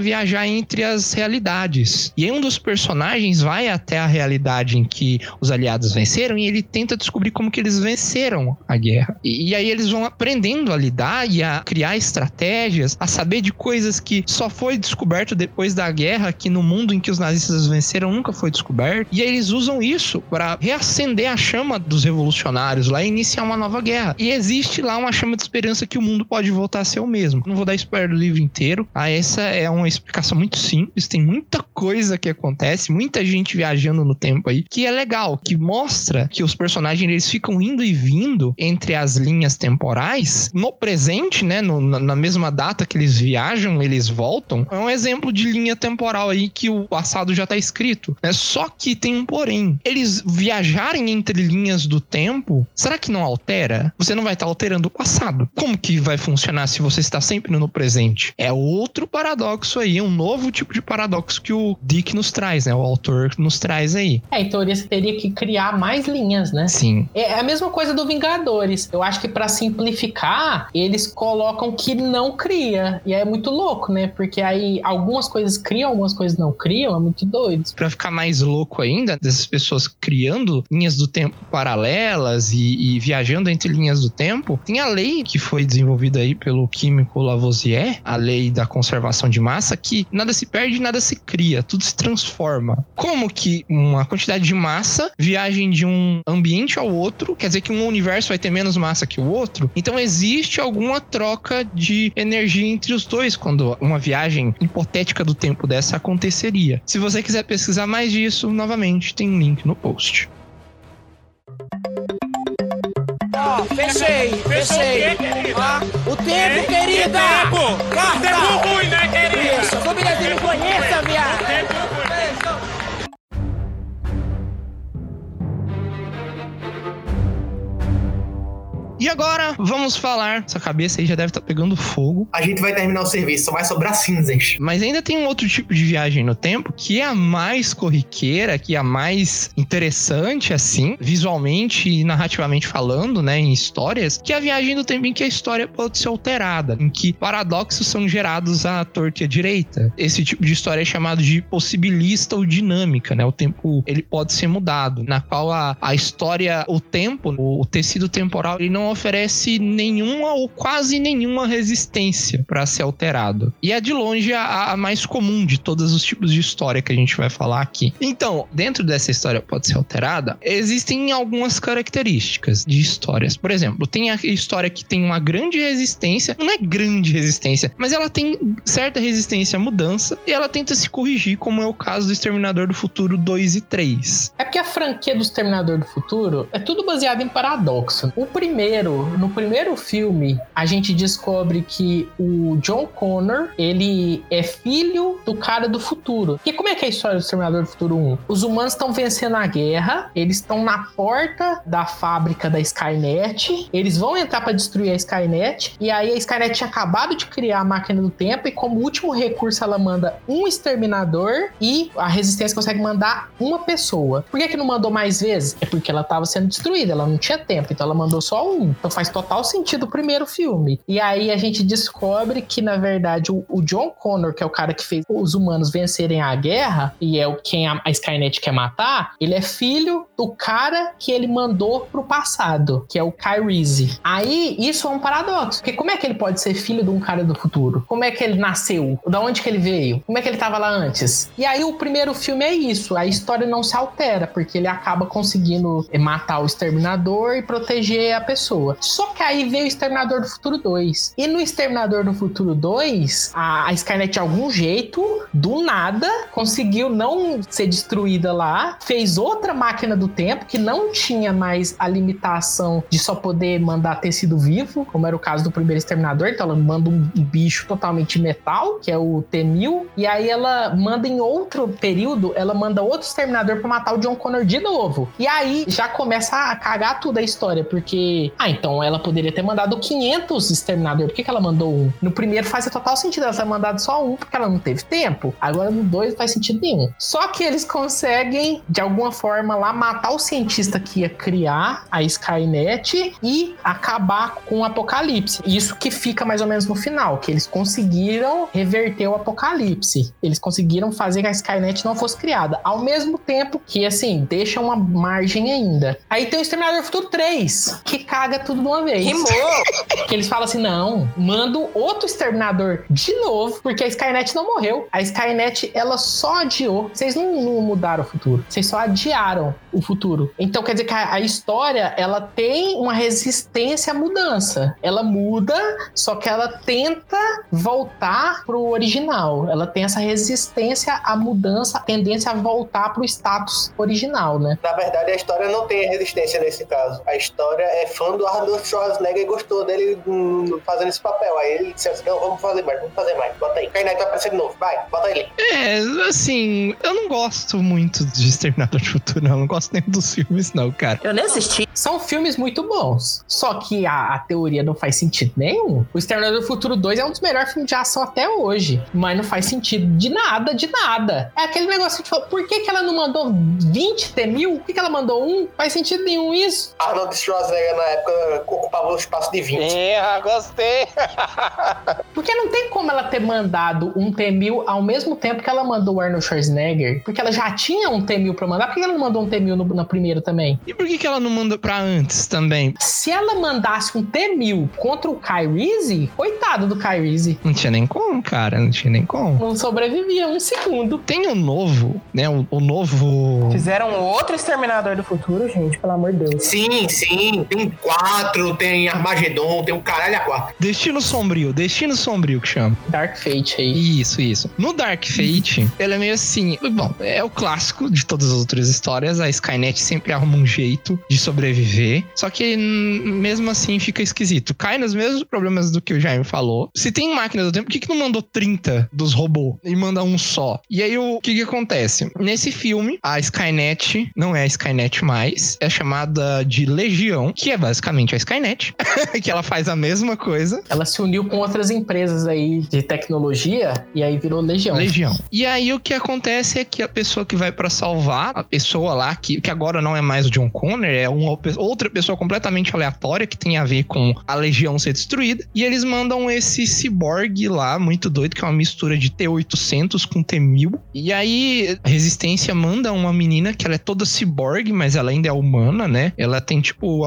viajar entre as realidades. E aí um dos personagens vai até a realidade em que os aliados venceram e ele tenta descobrir como que eles venceram a guerra. E, e aí eles vão aprendendo a lidar e a criar estratégias, a saber de coisas que só foi descoberto depois da guerra, que no mundo em que os nazistas venceram nunca foi descoberto. E aí eles usam isso para reacender a chama dos revolucionários lá e iniciar uma nova guerra. E existe lá uma chama de esperança que o mundo pode voltar a ser o mesmo. Não vou dar spoiler do livro inteiro. Ah, essa é uma explicação muito simples. Tem muita coisa que acontece, muita gente viajando no tempo aí, que é legal, que mostra que os personagens eles ficam indo e vindo entre as linhas temporais no presente, né? no- na, mesma data que eles viajam, eles voltam. É um exemplo de linha temporal aí que o passado já tá escrito. Né? Só que tem um porém. Eles viajarem entre linhas do tempo, será que não altera? Você não vai estar alterando o passado. Como que vai funcionar se você está sempre no presente? É outro paradoxo aí, um novo tipo de paradoxo que o Dick nos traz, né? O autor nos traz aí. É, em teoria você teria que criar mais linhas, né? Sim. É a mesma coisa do Vingadores. Eu acho que pra simplificar, eles colocam que não cria. E aí é muito louco, né? Porque aí algumas coisas criam, algumas coisas não criam. É muito doido. Pra ficar mais louco ainda, dessas pessoas criando linhas do tempo paralelas e, e viajando entre linhas do tempo, tem a lei que foi desenvolvida aí pelo químico Lavoisier, a lei da conservação de massa, que nada se perde, nada se cria, tudo se transforma. Como que uma quantidade de massa viagem de um ambiente ao outro, quer dizer que um universo vai ter menos massa que o outro? Então existe alguma troca de energia entre os dois quando uma viagem hipotética do tempo dessa aconteceria. Se você quiser pesquisar mais disso, novamente tem um link no post. Fechei, fechei. Ah, o tempo, querida! Tempo! Carta! Tempo ruim, né, querida? Isso, família dele conheça, viado! E agora vamos falar. Essa cabeça aí já deve estar pegando fogo. A gente vai terminar o serviço, só vai sobrar cinzas. Mas ainda tem um outro tipo de viagem no tempo que é a mais corriqueira, que é a mais interessante, assim, visualmente e narrativamente falando, né, em histórias, que é a viagem do tempo em que a história pode ser alterada, em que paradoxos são gerados à torta e à direita. Esse tipo de história é chamado de possibilista ou dinâmica, né? O tempo ele pode ser mudado, na qual a, a história, o tempo, o, o tecido temporal, ele não oferece nenhuma ou quase nenhuma resistência para ser alterado. E é de longe a, a mais comum de todos os tipos de história que a gente vai falar aqui. Então, dentro dessa história pode ser alterada, existem algumas características de histórias. Por exemplo, tem a história que tem uma grande resistência, não é grande resistência, mas ela tem certa resistência à mudança e ela tenta se corrigir, como é o caso do Exterminador do Futuro 2 e 3. É porque a franquia do Exterminador do Futuro é tudo baseado em paradoxo. O primeiro, no primeiro filme, a gente descobre que o John Connor, ele é filho do cara do futuro. E como é que é a história do Exterminador do Futuro 1? Os humanos estão vencendo a guerra, eles estão na porta da fábrica da Skynet, eles vão entrar para destruir a Skynet, e aí a Skynet tinha acabado de criar a máquina do tempo, e como último recurso ela manda um exterminador e a resistência consegue mandar uma pessoa. Por que, que não mandou mais vezes? É porque ela estava sendo destruída, ela não tinha tempo, então ela mandou só um. Então faz total sentido o primeiro filme. E aí a gente descobre que, na verdade, o, o John Connor, que é o cara que fez os humanos vencerem a guerra, e é o quem a, a Skynet quer matar, ele é filho do cara que ele mandou pro passado, que é o Kyrize. Aí, isso é um paradoxo. Porque como é que ele pode ser filho de um cara do futuro? Como é que ele nasceu? Da onde que ele veio? Como é que ele tava lá antes? E aí, o primeiro filme é isso. A história não se altera, porque ele acaba conseguindo matar o Exterminador e proteger a pessoa. Só que aí veio o Exterminador do Futuro 2. E no Exterminador do Futuro 2, a, a Skynet, de algum jeito, do nada, conseguiu não ser destruída lá, fez outra máquina do tempo que não tinha mais a limitação de só poder mandar tecido vivo, como era o caso do primeiro Exterminador. Então ela manda um bicho totalmente metal, que é o T-1000, e aí ela manda em outro período, ela manda outro Exterminador pra matar o John Connor de novo. E aí já começa a cagar tudo a história, porque, ah, então ela poderia ter mandado 500 Exterminador, por que, que ela mandou um? No primeiro faz total sentido ela ter mandado só um, porque ela não teve tempo. Agora no dois faz sentido nenhum. Só que eles conseguem, de alguma forma, lá matar o cientista que ia criar a Skynet e acabar com o apocalipse. Isso que fica mais ou menos no final, que eles conseguiram reverter o apocalipse. Eles conseguiram fazer que a Skynet não fosse criada. Ao mesmo tempo que, assim, deixa uma margem ainda. Aí tem o Exterminador Futuro 3, que caga tudo de uma vez. Rimou! <laughs> que eles falam assim: não, manda outro exterminador de novo, porque a Skynet não morreu. A Skynet, ela só adiou. Vocês não, não mudaram o futuro, vocês só adiaram o futuro. Então quer dizer que a, a história, ela tem uma resistência à mudança. Ela muda, só que ela tenta voltar pro original. Ela tem essa resistência à mudança, a tendência a voltar pro status original, né? Na verdade, a história não tem resistência nesse caso. A história é fã do Arnold Schwarzenegger e gostou dele hum, fazendo esse papel. Aí ele disse assim: não, vamos fazer mais, vamos fazer mais. Bota aí. Skynet vai aparecer de novo. Vai, bota ele. É, assim, eu não gosto muito de Exterminador de Futuro, não. Eu não gosto nem dos filmes, não, cara. Eu nem assisti. São filmes muito bons. Só que a, a teoria não faz sentido nenhum. O Exterminador do Futuro 2 é um dos melhores filmes de ação até hoje. Mas não faz sentido de nada, de nada. É aquele negócio de falar, por que, que ela não mandou 20 T mil? Por que, que ela mandou um? Faz sentido nenhum isso. Arnold Schwarzenegger na época ocupava o espaço de 20. É, gostei. <laughs> Porque não tem como ela ter mandado um T-1000 ao mesmo tempo que ela mandou o Arnold Schwarzenegger. Porque ela já tinha um T-1000 pra mandar. Por que ela não mandou um T-1000 no, na primeira também? E por que, que ela não manda pra antes também? Se ela mandasse um T-1000 contra o Kyrize, coitado do Kyrize. Não tinha nem como, cara. Não tinha nem como. Não sobrevivia um segundo. Tem o novo, né? O, o novo. Fizeram outro Exterminador do Futuro, gente, pelo amor de Deus. Sim, sim. Tem quatro, tem Armagedon, tem um caralho a quatro. Destino Sombrio. Destino Sombrio que chama. Dark Fate aí. Isso, isso. No Dark Fate, ele é meio assim. Bom, é o clássico de todas as outras histórias. A Skynet sempre arruma um jeito de sobreviver. Só que mesmo assim fica esquisito. Cai nos mesmos problemas do que o Jaime falou. Se tem máquina do tempo, por que, que não mandou 30 dos robôs e manda um só? E aí o que, que acontece? Nesse filme, a Skynet não é a Skynet mais, é chamada de Legião, que é basicamente a Skynet, <laughs> que ela faz a mesma coisa. Ela se uniu com outras empresas aí de tecnologia e aí virou Legião. Legião. E aí o que acontece é que a pessoa que vai pra salvar, a pessoa lá, que, que agora não é mais o John Connor, é uma outra pessoa completamente aleatória que tem a ver com a Legião ser destruída. E eles mandam esse ciborgue lá, muito doido, que é uma mistura de T-800 com T-1000. E aí a Resistência manda uma menina que ela é toda ciborgue, mas ela ainda é humana, né? Ela tem, tipo,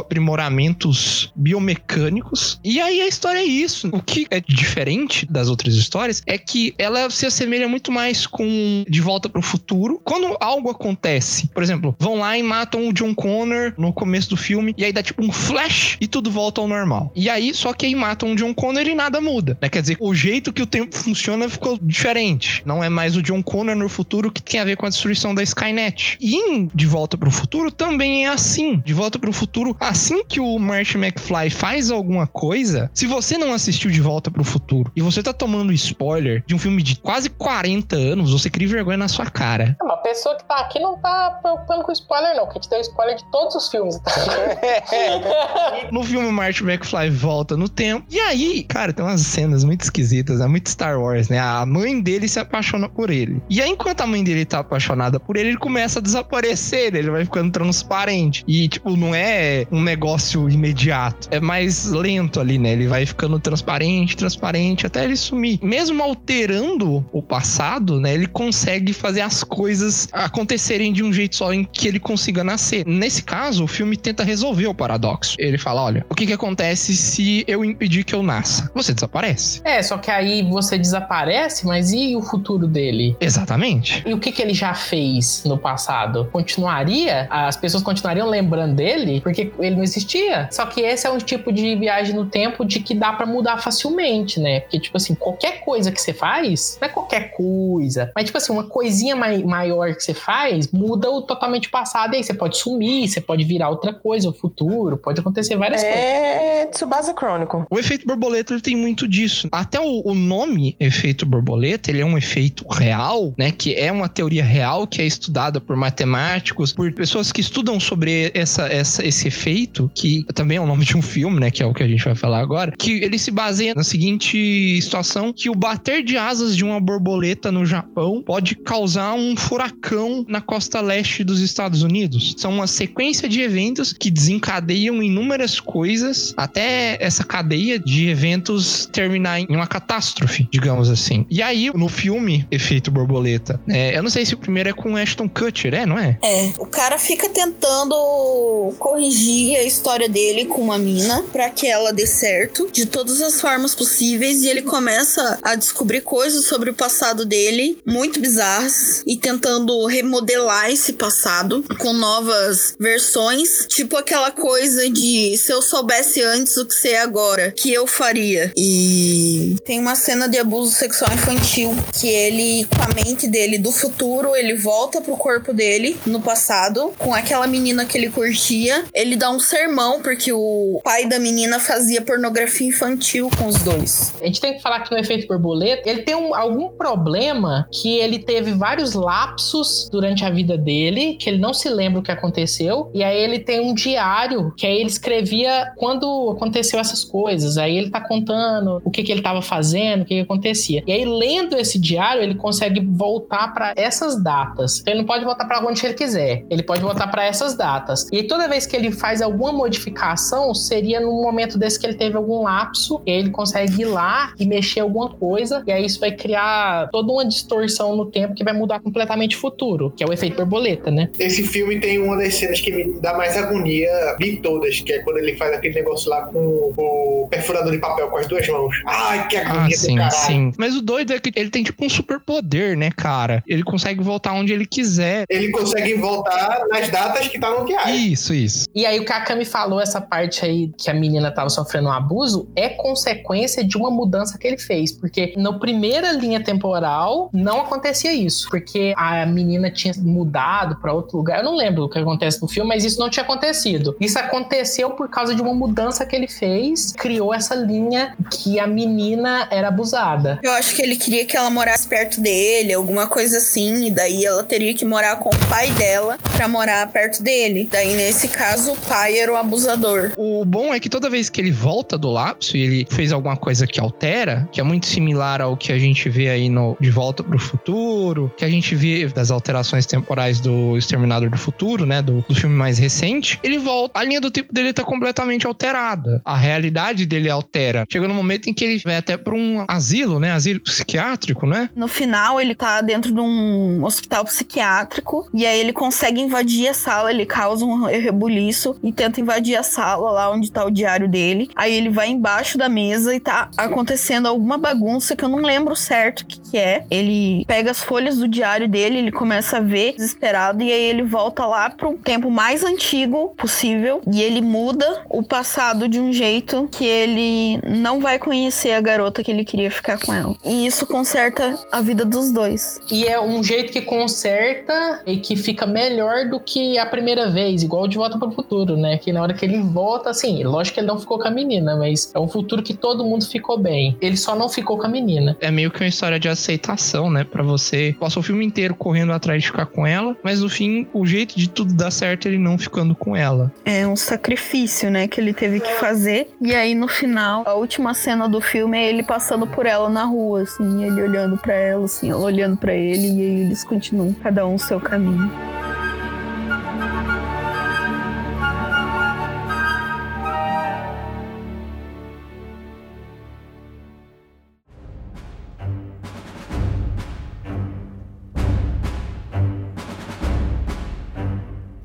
aprimoramentos biomecânicos. E aí a história é isso. O que é diferente das outras histórias é que ela se assemelha muito mais com De Volta para o Futuro. Quando algo acontece, por exemplo, vão lá e matam o John Connor no começo do filme, e aí dá tipo um flash e tudo volta ao normal. E aí, só que aí matam o John Connor e nada muda. Né? Quer dizer, o jeito que o tempo funciona ficou diferente. Não é mais o John Connor no futuro que tem a ver com a destruição da Skynet. E em De Volta para o Futuro também é assim. De Volta para o Futuro, assim que o Marty McFly faz alguma coisa, se você não assistiu De Volta para o Futuro e você tá tomando spoiler de um filme de quase 40 anos, você cria vergonha na sua cara. Uma pessoa que tá aqui não tá preocupando com spoiler, não, que a gente deu spoiler de todos os filmes. Tá? <laughs> No filme, Marty McFly volta no tempo. E aí, cara, tem umas cenas muito esquisitas, é muito Star Wars, né? A mãe dele se apaixona por ele. E aí, enquanto a mãe dele tá apaixonada por ele, ele começa a desaparecer, ele vai ficando transparente. E, tipo, não é um negócio imediato. É mais lento ali, né? Ele vai ficando transparente, transparente, até ele sumir. Mesmo alterando o passado, né? Ele consegue fazer as coisas acontecerem de um jeito só em que ele consiga nascer. Nesse caso, o filme tenta resolver o paradoxo. Ele fala: olha, o que, que acontece se eu impedir que eu nasça? Você desaparece. É, só que aí você desaparece, mas e o futuro dele? Exatamente. E o que, que ele já fez no passado? Continuaria? As pessoas continuariam lembrando dele? Porque ele não existia. Só que esse é um tipo de viagem no tempo de que dá para mudar facilmente, né? Porque, tipo assim, qualquer coisa que você faz, não é qualquer coisa, mas, tipo assim, uma coisinha mai maior que você faz muda o totalmente passado. E aí você pode sumir, você pode virar outra coisa, o futuro, pode acontecer várias coisas. É Tsubasa Chronicle. O efeito borboleta ele tem muito disso. Até o, o nome efeito borboleta, ele é um efeito real, né? Que é uma teoria real que é estudada por matemáticos, por pessoas que estudam sobre essa, essa, esse efeito, que também é o nome de um filme, né? Que é o que a gente vai falar agora, que ele se baseia na seguinte situação: que o bater de asas de uma borboleta no Japão pode causar um furacão na costa leste dos Estados Unidos. São uma sequência de eventos que desencadeiam inúmeras coisas até essa cadeia de eventos terminar em uma catástrofe, digamos assim. E aí, no filme Efeito Borboleta, é, eu não sei se o primeiro é com Ashton Kutcher, é, não é? É, o cara fica tentando corrigir a história dele com uma mina para que ela dê certo de todas as formas possíveis. E ele começa a descobrir coisas sobre o passado dele muito bizarras e tentando remodelar esse passado com novas versões, tipo aquela coisa de se eu soubesse antes o que sei agora, que eu faria. E tem uma cena de abuso sexual infantil que ele com a mente dele do futuro, ele volta pro corpo dele no passado com aquela menina que ele curtia, ele dá um sermão porque o pai da menina fazia pornografia infantil com os dois. A gente tem que falar que no efeito borboleta, ele tem um- algum problema que ele teve vários lapsos durante a vida dele, que ele não se lembra o que aconteceu, e aí ele tem um diário que aí ele escrevia quando aconteceu essas coisas. Aí ele tá contando o que, que ele tava fazendo, o que, que acontecia. E aí, lendo esse diário, ele consegue voltar para essas datas. Ele não pode voltar para onde ele quiser, ele pode voltar para essas datas. E toda vez que ele faz alguma modificação, seria num momento desse que ele teve algum lapso, e aí ele consegue ir lá e mexer alguma coisa, e aí isso vai criar toda uma distorção no tempo que vai mudar completamente o futuro, que é o efeito borboleta, né? Esse filme tem uma das cenas que me dá mais agonia de todas, que é quando ele faz aquele negócio lá com o perfurador de papel com as duas mãos. Ai, que Ah, agonia do sim, caralho. sim. Mas o doido é que ele tem tipo um superpoder, né, cara? Ele consegue voltar onde ele quiser. Ele consegue voltar nas datas que tá no diário. Isso, isso. E aí o que a Cami falou, essa parte aí que a menina tava sofrendo um abuso, é consequência de uma mudança que ele fez. Porque na primeira linha temporal não acontecia isso. Porque a menina tinha mudado pra outro lugar. Eu não lembro o que acontece no filme, mas isso não tinha acontecido. Isso aconteceu por causa de uma mudança que ele fez, criou essa linha que a menina era abusada. Eu acho que ele queria que ela morasse perto dele, alguma coisa assim, e daí ela teria que morar com o pai dela pra morar perto dele. Daí, nesse caso, o pai era o abusador. O bom é que toda vez que ele volta do lapso e ele fez alguma coisa que altera, que é muito similar ao que a gente vê aí no De Volta pro Futuro, que a gente vê das alterações temporais do Exterminador do Futuro, né? Do, do filme mais recente, ele volta. A linha do tempo dele tá completamente alterada. A realidade dele altera. Chega no momento em que ele vai até pra um asilo, né? Asilo psiquiátrico, né? No final, ele tá dentro de um hospital psiquiátrico e aí ele consegue invadir a sala, ele causa um rebuliço e tenta invadir a sala lá onde tá o diário dele. Aí ele vai embaixo da mesa e tá acontecendo alguma bagunça que eu não lembro certo o que, que é. Ele pega as folhas do diário dele, ele começa a ver desesperado e aí ele volta lá pro tempo mais antigo possível e ele muda o passado de um jeito que ele não vai conhecer a garota que ele queria ficar com ela. E isso conserta a vida dos dois. E é um jeito que conserta e que fica melhor do que a primeira vez, igual de Volta para o Futuro, né? Que na hora que ele volta, assim, lógico que ele não ficou com a menina, mas é um futuro que todo mundo ficou bem. Ele só não ficou com a menina. É meio que uma história de aceitação, né? Pra você. Passa o filme inteiro correndo atrás de ficar com ela, mas no fim, o jeito de tudo dar certo é ele não ficando com ela. É um sacrifício, né, que ele teve que fazer. E aí no final, a última cena do filme é ele passando por ela na rua, assim, ele olhando pra ela, assim, ela olhando pra ele e aí eles continuam cada um o seu caminho.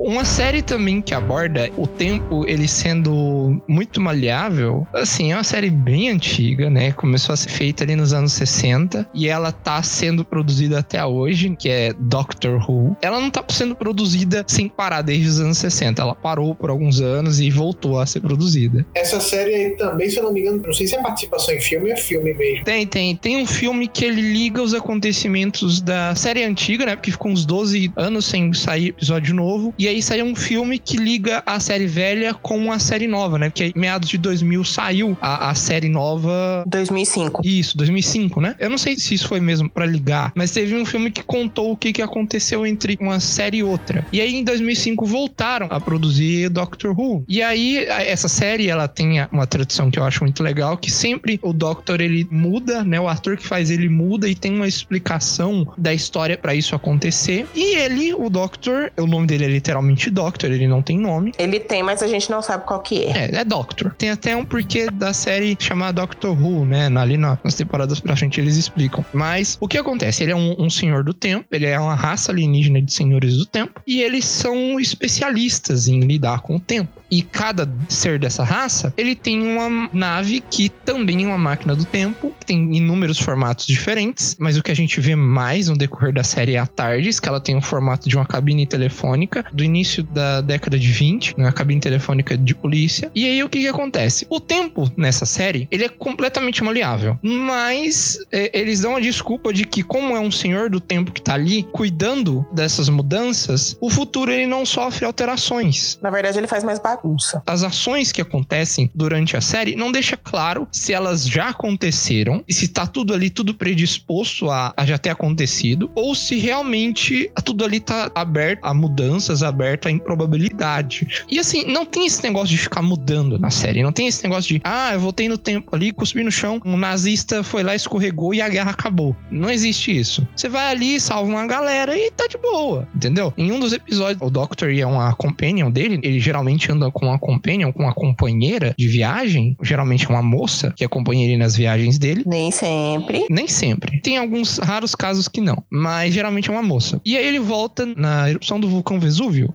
Uma série também que aborda o tempo ele sendo muito maleável, assim, é uma série bem antiga, né? Começou a ser feita ali nos anos 60 e ela tá sendo produzida até hoje, que é Doctor Who. Ela não tá sendo produzida sem parar desde os anos 60. Ela parou por alguns anos e voltou a ser produzida. Essa série aí também, se eu não me engano, não sei se é participação em filme é filme mesmo. Tem, tem. Tem um filme que ele liga os acontecimentos da série antiga, né? Porque ficou uns 12 anos sem sair episódio novo. E aí saiu um filme que liga a série velha com a série nova, né? Porque aí, meados de 2000 saiu a, a série nova. 2005. Isso, 2005, né? Eu não sei se isso foi mesmo pra ligar, mas teve um filme que contou o que, que aconteceu entre uma série e outra. E aí em 2005 voltaram a produzir Doctor Who. E aí essa série ela tem uma tradução que eu acho muito legal, que sempre o Doctor ele muda, né? O ator que faz ele muda e tem uma explicação da história pra isso acontecer. E ele, o Doctor, o nome dele é literalmente Doctor, ele não tem nome. Ele tem, mas a gente não sabe qual que é. É, é Doctor. Tem até um porquê da série chamada Doctor Who, né? Ali na- nas temporadas pra frente eles explicam. Mas o que acontece? Ele é um, um senhor do tempo, ele é uma raça alienígena de senhores do tempo, e eles são especialistas em lidar com o tempo. E cada ser dessa raça, ele tem uma nave que também é uma máquina do tempo, que tem inúmeros formatos diferentes, mas o que a gente vê mais no decorrer da série é a TARDIS, que ela tem o formato de uma cabine telefônica do início da década de 20, uma cabine telefônica de polícia. E aí o que que acontece? O tempo nessa série, ele é completamente maleável, mas é, eles dão a desculpa de que como é um senhor do tempo que tá ali cuidando dessas mudanças, o futuro ele não sofre alterações. Na verdade, ele faz mais bagunça. As ações que acontecem durante a série não deixa claro se elas já aconteceram e se tá tudo ali tudo predisposto a, a já ter acontecido ou se realmente tudo ali tá aberto a mudanças, aberto a improbabilidade. E assim, não tem esse negócio de ficar mudando na série, não tem esse negócio de ah, eu voltei no tempo ali, cuspi no chão, um nazista foi lá, escorregou e a guerra acabou. Não existe isso. Você vai ali, salva uma galera e tá de boa, entendeu? Em um dos episódios, o Doctor e é uma companion dele, ele geralmente anda com uma companion, com uma companheira de viagem, geralmente é uma moça que acompanha ele nas viagens dele. Nem sempre. Nem sempre. Tem alguns raros casos que não, mas geralmente é uma moça. E aí ele volta na erupção do vulcão Vesúvio.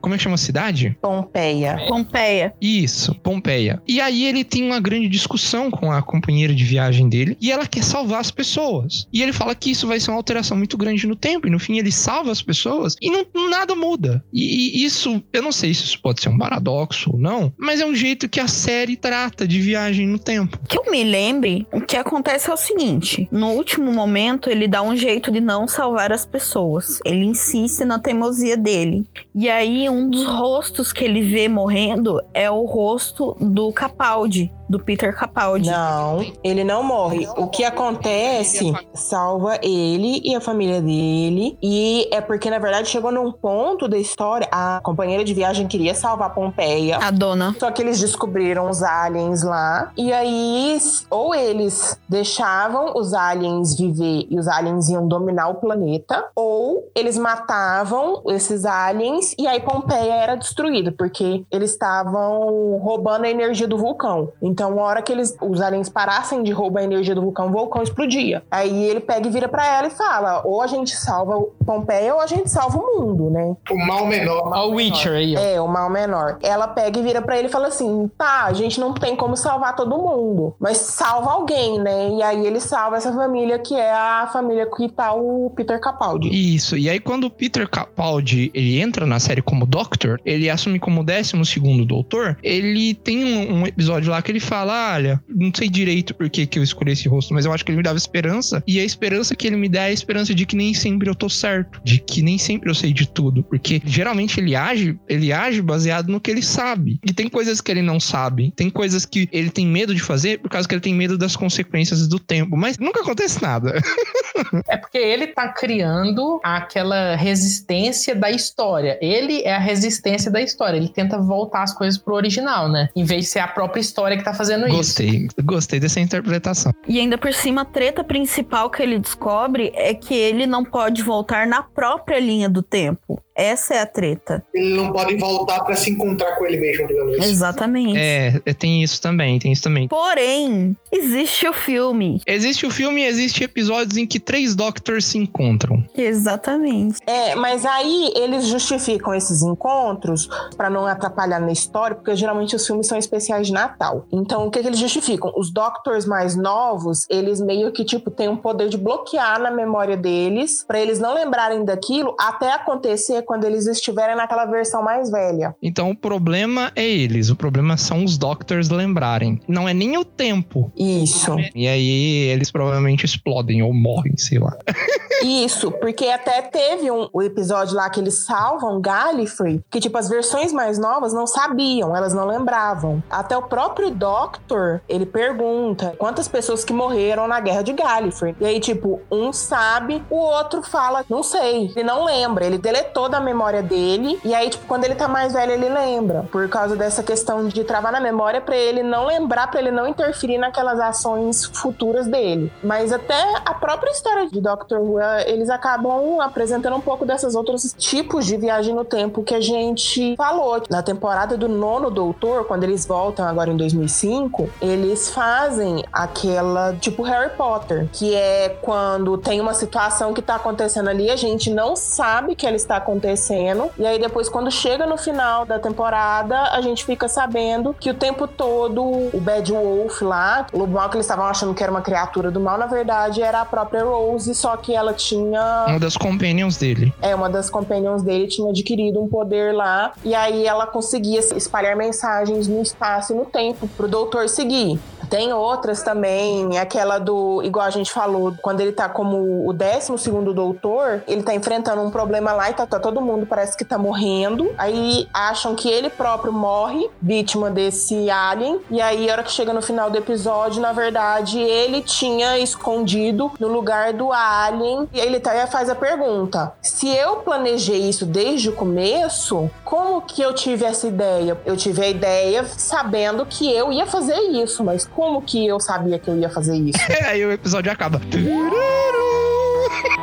Como é que chama a cidade? Pompeia. Pompeia. Isso, Pompeia. E aí ele tem uma grande discussão com a companheira de viagem dele e ela quer salvar as pessoas. E ele fala que isso vai ser uma alteração muito grande no tempo e no fim ele salva as pessoas e não, nada muda. E, e isso, eu não sei se isso pode ser um paradoxo ou não, mas é um jeito que a série trata de viagem no tempo. Que eu me lembre, o que acontece é o seguinte: no último momento, ele dá um jeito de não salvar as pessoas. Ele insiste na teimosia dele. E aí, um dos rostos que ele vê morrendo é o rosto do Capaldi, do Peter Capaldi. Não, ele não morre. O que acontece salva ele e a família dele. E é porque, na verdade, chegou num ponto da história. A companheira de viagem queria salvar Pompeia. A dona. Só que eles descobriram os aliens lá. E aí, ou eles deixavam os aliens viver e os aliens iam dominar o planeta, ou eles matavam esses aliens e aí Pompeia era destruída, porque eles estavam roubando a energia do vulcão. Então, a hora que eles, os aliens parassem de roubar a energia do vulcão, o vulcão explodia. Aí ele pega e vira pra ela e fala: ou a gente salva Pompeia ou a gente salva o mundo, né? O mal menor. O Witcher aí. É, o mal menor. Ela pega e vira pra ele e fala assim: tá, a gente não tem como salvar todo mundo, mas salva alguém, né? E aí ele salva essa família que é a família que tá o Peter Capaldi. Isso, e aí quando o Peter Capaldi ele entra na série como Doctor, ele assume como 12 segundo doutor, ele tem um, um episódio lá que ele fala, olha, não sei direito por que, que eu escolhi esse rosto, mas eu acho que ele me dava esperança, e a esperança que ele me dá é a esperança de que nem sempre eu tô certo, de que nem sempre eu sei de tudo, porque geralmente ele age, ele age baseado no que ele sabe, e tem coisas que ele não sabe, tem coisas que ele tem medo de fazer por causa que ele tem medo das consequências do tempo, mas nunca acontece nada. <laughs> É porque ele tá criando aquela resistência da história. Ele é a resistência da história. Ele tenta voltar as coisas pro original, né? Em vez de ser a própria história que tá fazendo isso. Gostei, gostei dessa interpretação. E ainda por cima, a treta principal que ele descobre é que ele não pode voltar na própria linha do tempo. Essa é a treta. Ele não pode voltar pra se encontrar com ele mesmo, digamos assim. Exatamente. É, tem isso também, tem isso também. Porém, existe o filme. Existe o filme e existe episódios em que três Doctors se encontram. Exatamente. É, mas aí eles justificam esses encontros pra não atrapalhar na história, porque geralmente os filmes são especiais de Natal. Então, o que, que eles justificam? Os Doctors mais novos, eles meio que, tipo, têm um poder de bloquear na memória deles, pra eles não lembrarem daquilo até acontecer quando eles estiverem naquela versão mais velha. Então o problema é eles, o problema são os Doctors lembrarem. Não é nem o tempo. Isso. E aí eles provavelmente explodem ou morrem, sei lá. <laughs> Isso, porque até teve um episódio lá que eles salvam Gallifrey, que tipo as versões mais novas não sabiam, elas não lembravam. Até o próprio Doctor, ele pergunta quantas pessoas que morreram na guerra de Gallifrey. E aí tipo, um sabe, o outro fala, não sei, ele não lembra, ele deletou da memória dele. E aí tipo, quando ele tá mais velho, ele lembra, por causa dessa questão de travar na memória pra ele não lembrar, pra ele não interferir naquelas ações futuras dele. Mas até a própria história de Doctor Who, eles acabam apresentando um pouco desses outros tipos de viagem no tempo que a gente falou. Na temporada do nono Doutor, quando eles voltam agora em 2005, eles fazem aquela tipo Harry Potter, que é quando tem uma situação que tá acontecendo ali, a gente não sabe que ela está acontecendo, e aí depois quando chega no final da temporada, a gente fica sabendo que o tempo todo o Bad Wolf lá, o lobo mal que eles estavam achando que era uma criatura do mal, na verdade era a própria Rose, só que ela tinha Uma das companions dele. é, uma das companions dele tinha adquirido um poder lá, e aí ela conseguia espalhar mensagens no espaço e no tempo pro doutor seguir. Tem outras também, aquela do, igual a gente falou, quando ele tá como o 12 segundo doutor, ele tá enfrentando um problema lá e tá, tá todo mundo parece que tá morrendo. Aí acham que ele próprio morre, vítima desse alien. E aí, a hora que chega no final do episódio, na verdade, ele tinha escondido no lugar do alien. E aí ele tá, aí faz a pergunta: se eu planejei isso desde o começo, como que eu tive essa ideia? Eu tive a ideia sabendo que eu ia fazer isso, mas como que eu sabia que eu ia fazer isso? <laughs> aí o episódio acaba.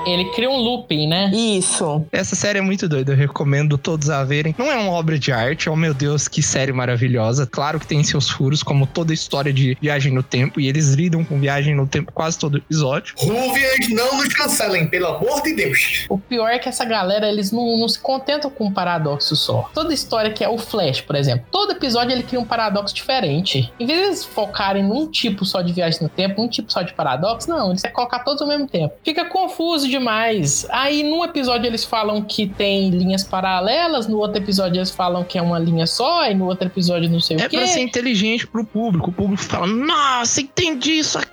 Ele cria um looping, né? Isso. Essa série é muito doida, eu recomendo todos a verem. Não é uma obra de arte, oh meu Deus, que série maravilhosa. Claro que tem seus furos, como toda história de viagem no tempo, e eles lidam com viagem no tempo quase todo episódio. Rúvias, não nos cancelem, pelo amor de Deus. O pior é que essa galera, eles não, não se contentam com um paradoxo só. Toda história que é o Flash, por exemplo, todo episódio ele cria um paradoxo diferente. Em vez de eles focarem num tipo só de viagem no tempo, um tipo só de paradoxo, não, eles querem colocar todos ao mesmo tempo. Fica confuso demais. Aí num episódio eles falam que tem linhas paralelas, no outro episódio eles falam que é uma linha só, e no outro episódio não sei É o quê. pra ser inteligente pro público. O público fala: Nossa, entendi isso aqui,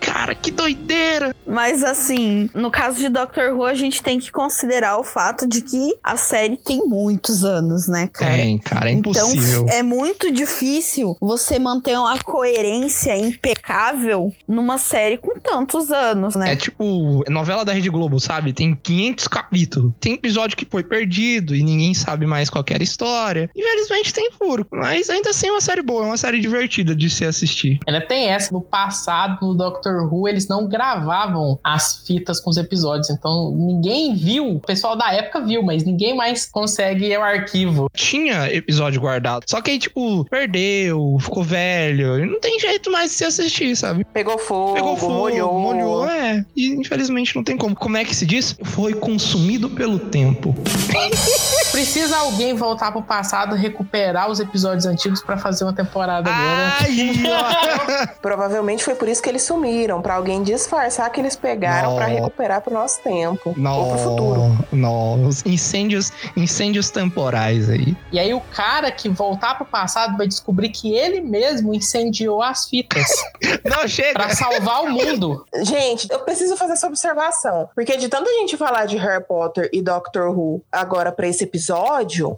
cara, que doideira. Mas assim, no caso de Doctor Who, a gente tem que considerar o fato de que a série tem muitos anos, né, cara? Tem, cara, é impossível. Então é muito difícil você manter uma coerência impecável numa série com tantos anos, né? É tipo novela da Rede Globo, sabe? Tem 500 capítulos. Tem episódio que foi perdido e ninguém sabe mais qual que era a história. Infelizmente tem furo. Mas ainda assim é uma série boa, é uma série divertida de se assistir. Ela tem essa. No passado, no Doctor Who, eles não gravavam as fitas com os episódios. Então, ninguém viu. O pessoal da época viu, mas ninguém mais consegue ao arquivo. Tinha episódio guardado. Só que aí, tipo, perdeu, ficou velho. Não tem jeito mais de se assistir, sabe? Pegou fogo, Pegou fogo, molhou. molhou, é. E infelizmente não tem como. Como é que se diz? Foi consumido pelo tempo. <laughs> Precisa alguém voltar pro passado, recuperar os episódios antigos pra fazer uma temporada agora. <laughs> Provavelmente foi por isso que eles sumiram, pra alguém disfarçar que eles pegaram pra recuperar pro nosso tempo ou pro futuro. não. Os Incêndios, incêndios temporais aí. E aí o cara que voltar pro passado vai descobrir que ele mesmo incendiou as fitas <laughs> Não, chega. pra salvar o mundo. Gente, eu preciso fazer essa observação, porque de tanta gente falar de Harry Potter e Doctor Who agora pra esse episódio,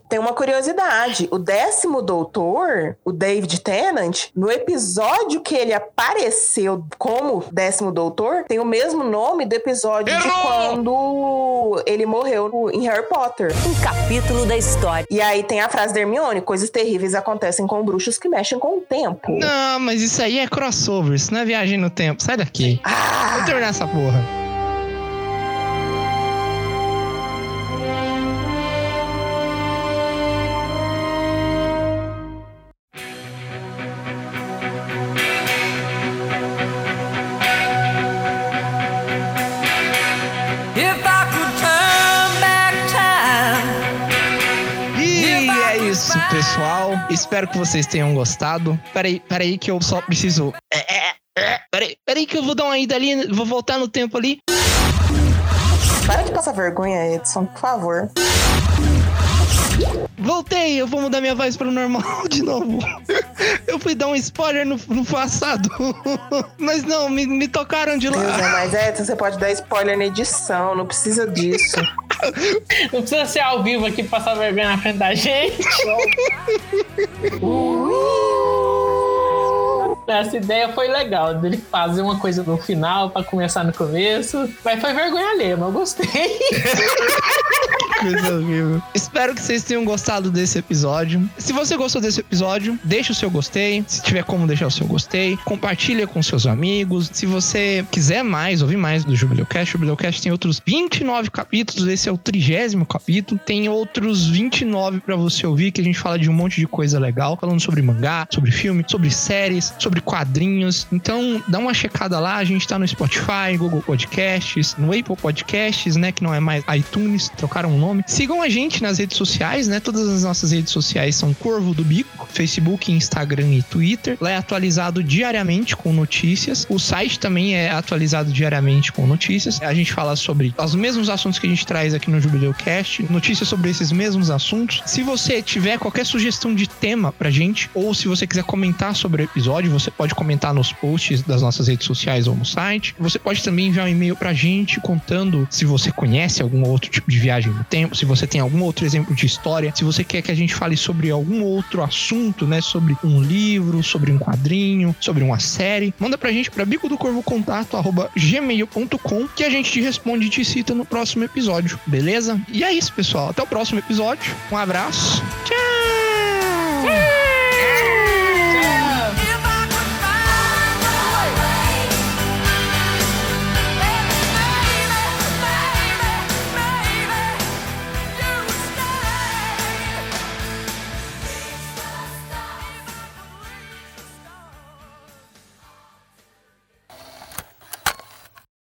tem uma curiosidade. O décimo doutor, o David Tennant, no episódio que ele apareceu como décimo doutor, tem o mesmo nome do episódio de quando ele morreu em Harry Potter. Um capítulo da história. E aí tem a frase da Hermione: coisas terríveis acontecem com bruxos que mexem com o tempo. Não, mas isso aí é crossover, isso não é viagem no tempo. Sai daqui. Ah! Vou terminar essa porra. Pessoal. Espero que vocês tenham gostado. Peraí, peraí que eu só preciso. É, é, é. Peraí, peraí que eu vou dar uma ida ali, vou voltar no tempo ali. Para de passar vergonha, Edson, por favor. Voltei, eu vou mudar minha voz pro normal <laughs> de novo. Eu fui dar um spoiler no, no passado. <laughs> Mas não, me, me tocaram de Deus, é, lá. mas Edson, você pode dar spoiler na edição, não precisa disso. Não precisa ser ao vivo aqui pra passar vergonha na frente da gente. <laughs> Essa ideia foi legal, dele fazer uma coisa no final pra começar no começo. Mas foi vergonha alheia, mas eu gostei. <laughs> Espero que vocês tenham gostado desse episódio. Se você gostou desse episódio, deixa o seu gostei. Se tiver como deixar o seu gostei, compartilha com seus amigos. Se você quiser mais, ouvir mais do Jubileucast, o Jubileucast tem outros 29 capítulos. Esse é o trigésimo capítulo. Tem outros 29 pra você ouvir, que a gente fala de um monte de coisa legal, falando sobre mangá, sobre filme, sobre séries, sobre quadrinhos. Então, dá uma checada lá. A gente tá no Spotify, Google Podcasts, no Apple Podcasts, né? Que não é mais iTunes, trocaram o nome. Sigam a gente nas redes sociais, né? Todas as nossas redes sociais são Corvo do Bico, Facebook, Instagram e Twitter. Lá é atualizado diariamente com notícias. O site também é atualizado diariamente com notícias. A gente fala sobre os mesmos assuntos que a gente traz aqui no Jubileu Cast, notícias sobre esses mesmos assuntos. Se você tiver qualquer sugestão de tema pra gente, ou se você quiser comentar sobre o episódio, você pode comentar nos posts das nossas redes sociais ou no site. Você pode também enviar um e-mail pra gente contando se você conhece algum outro tipo de viagem no tempo, se você tem algum outro exemplo de história, se você quer que a gente fale sobre algum outro assunto, né? Sobre um livro, sobre um quadrinho, sobre uma série, manda pra gente pra bico do corvo contato gmail.com que a gente te responde e te cita no próximo episódio, beleza? E é isso, pessoal. Até o próximo episódio. Um abraço. Tchau.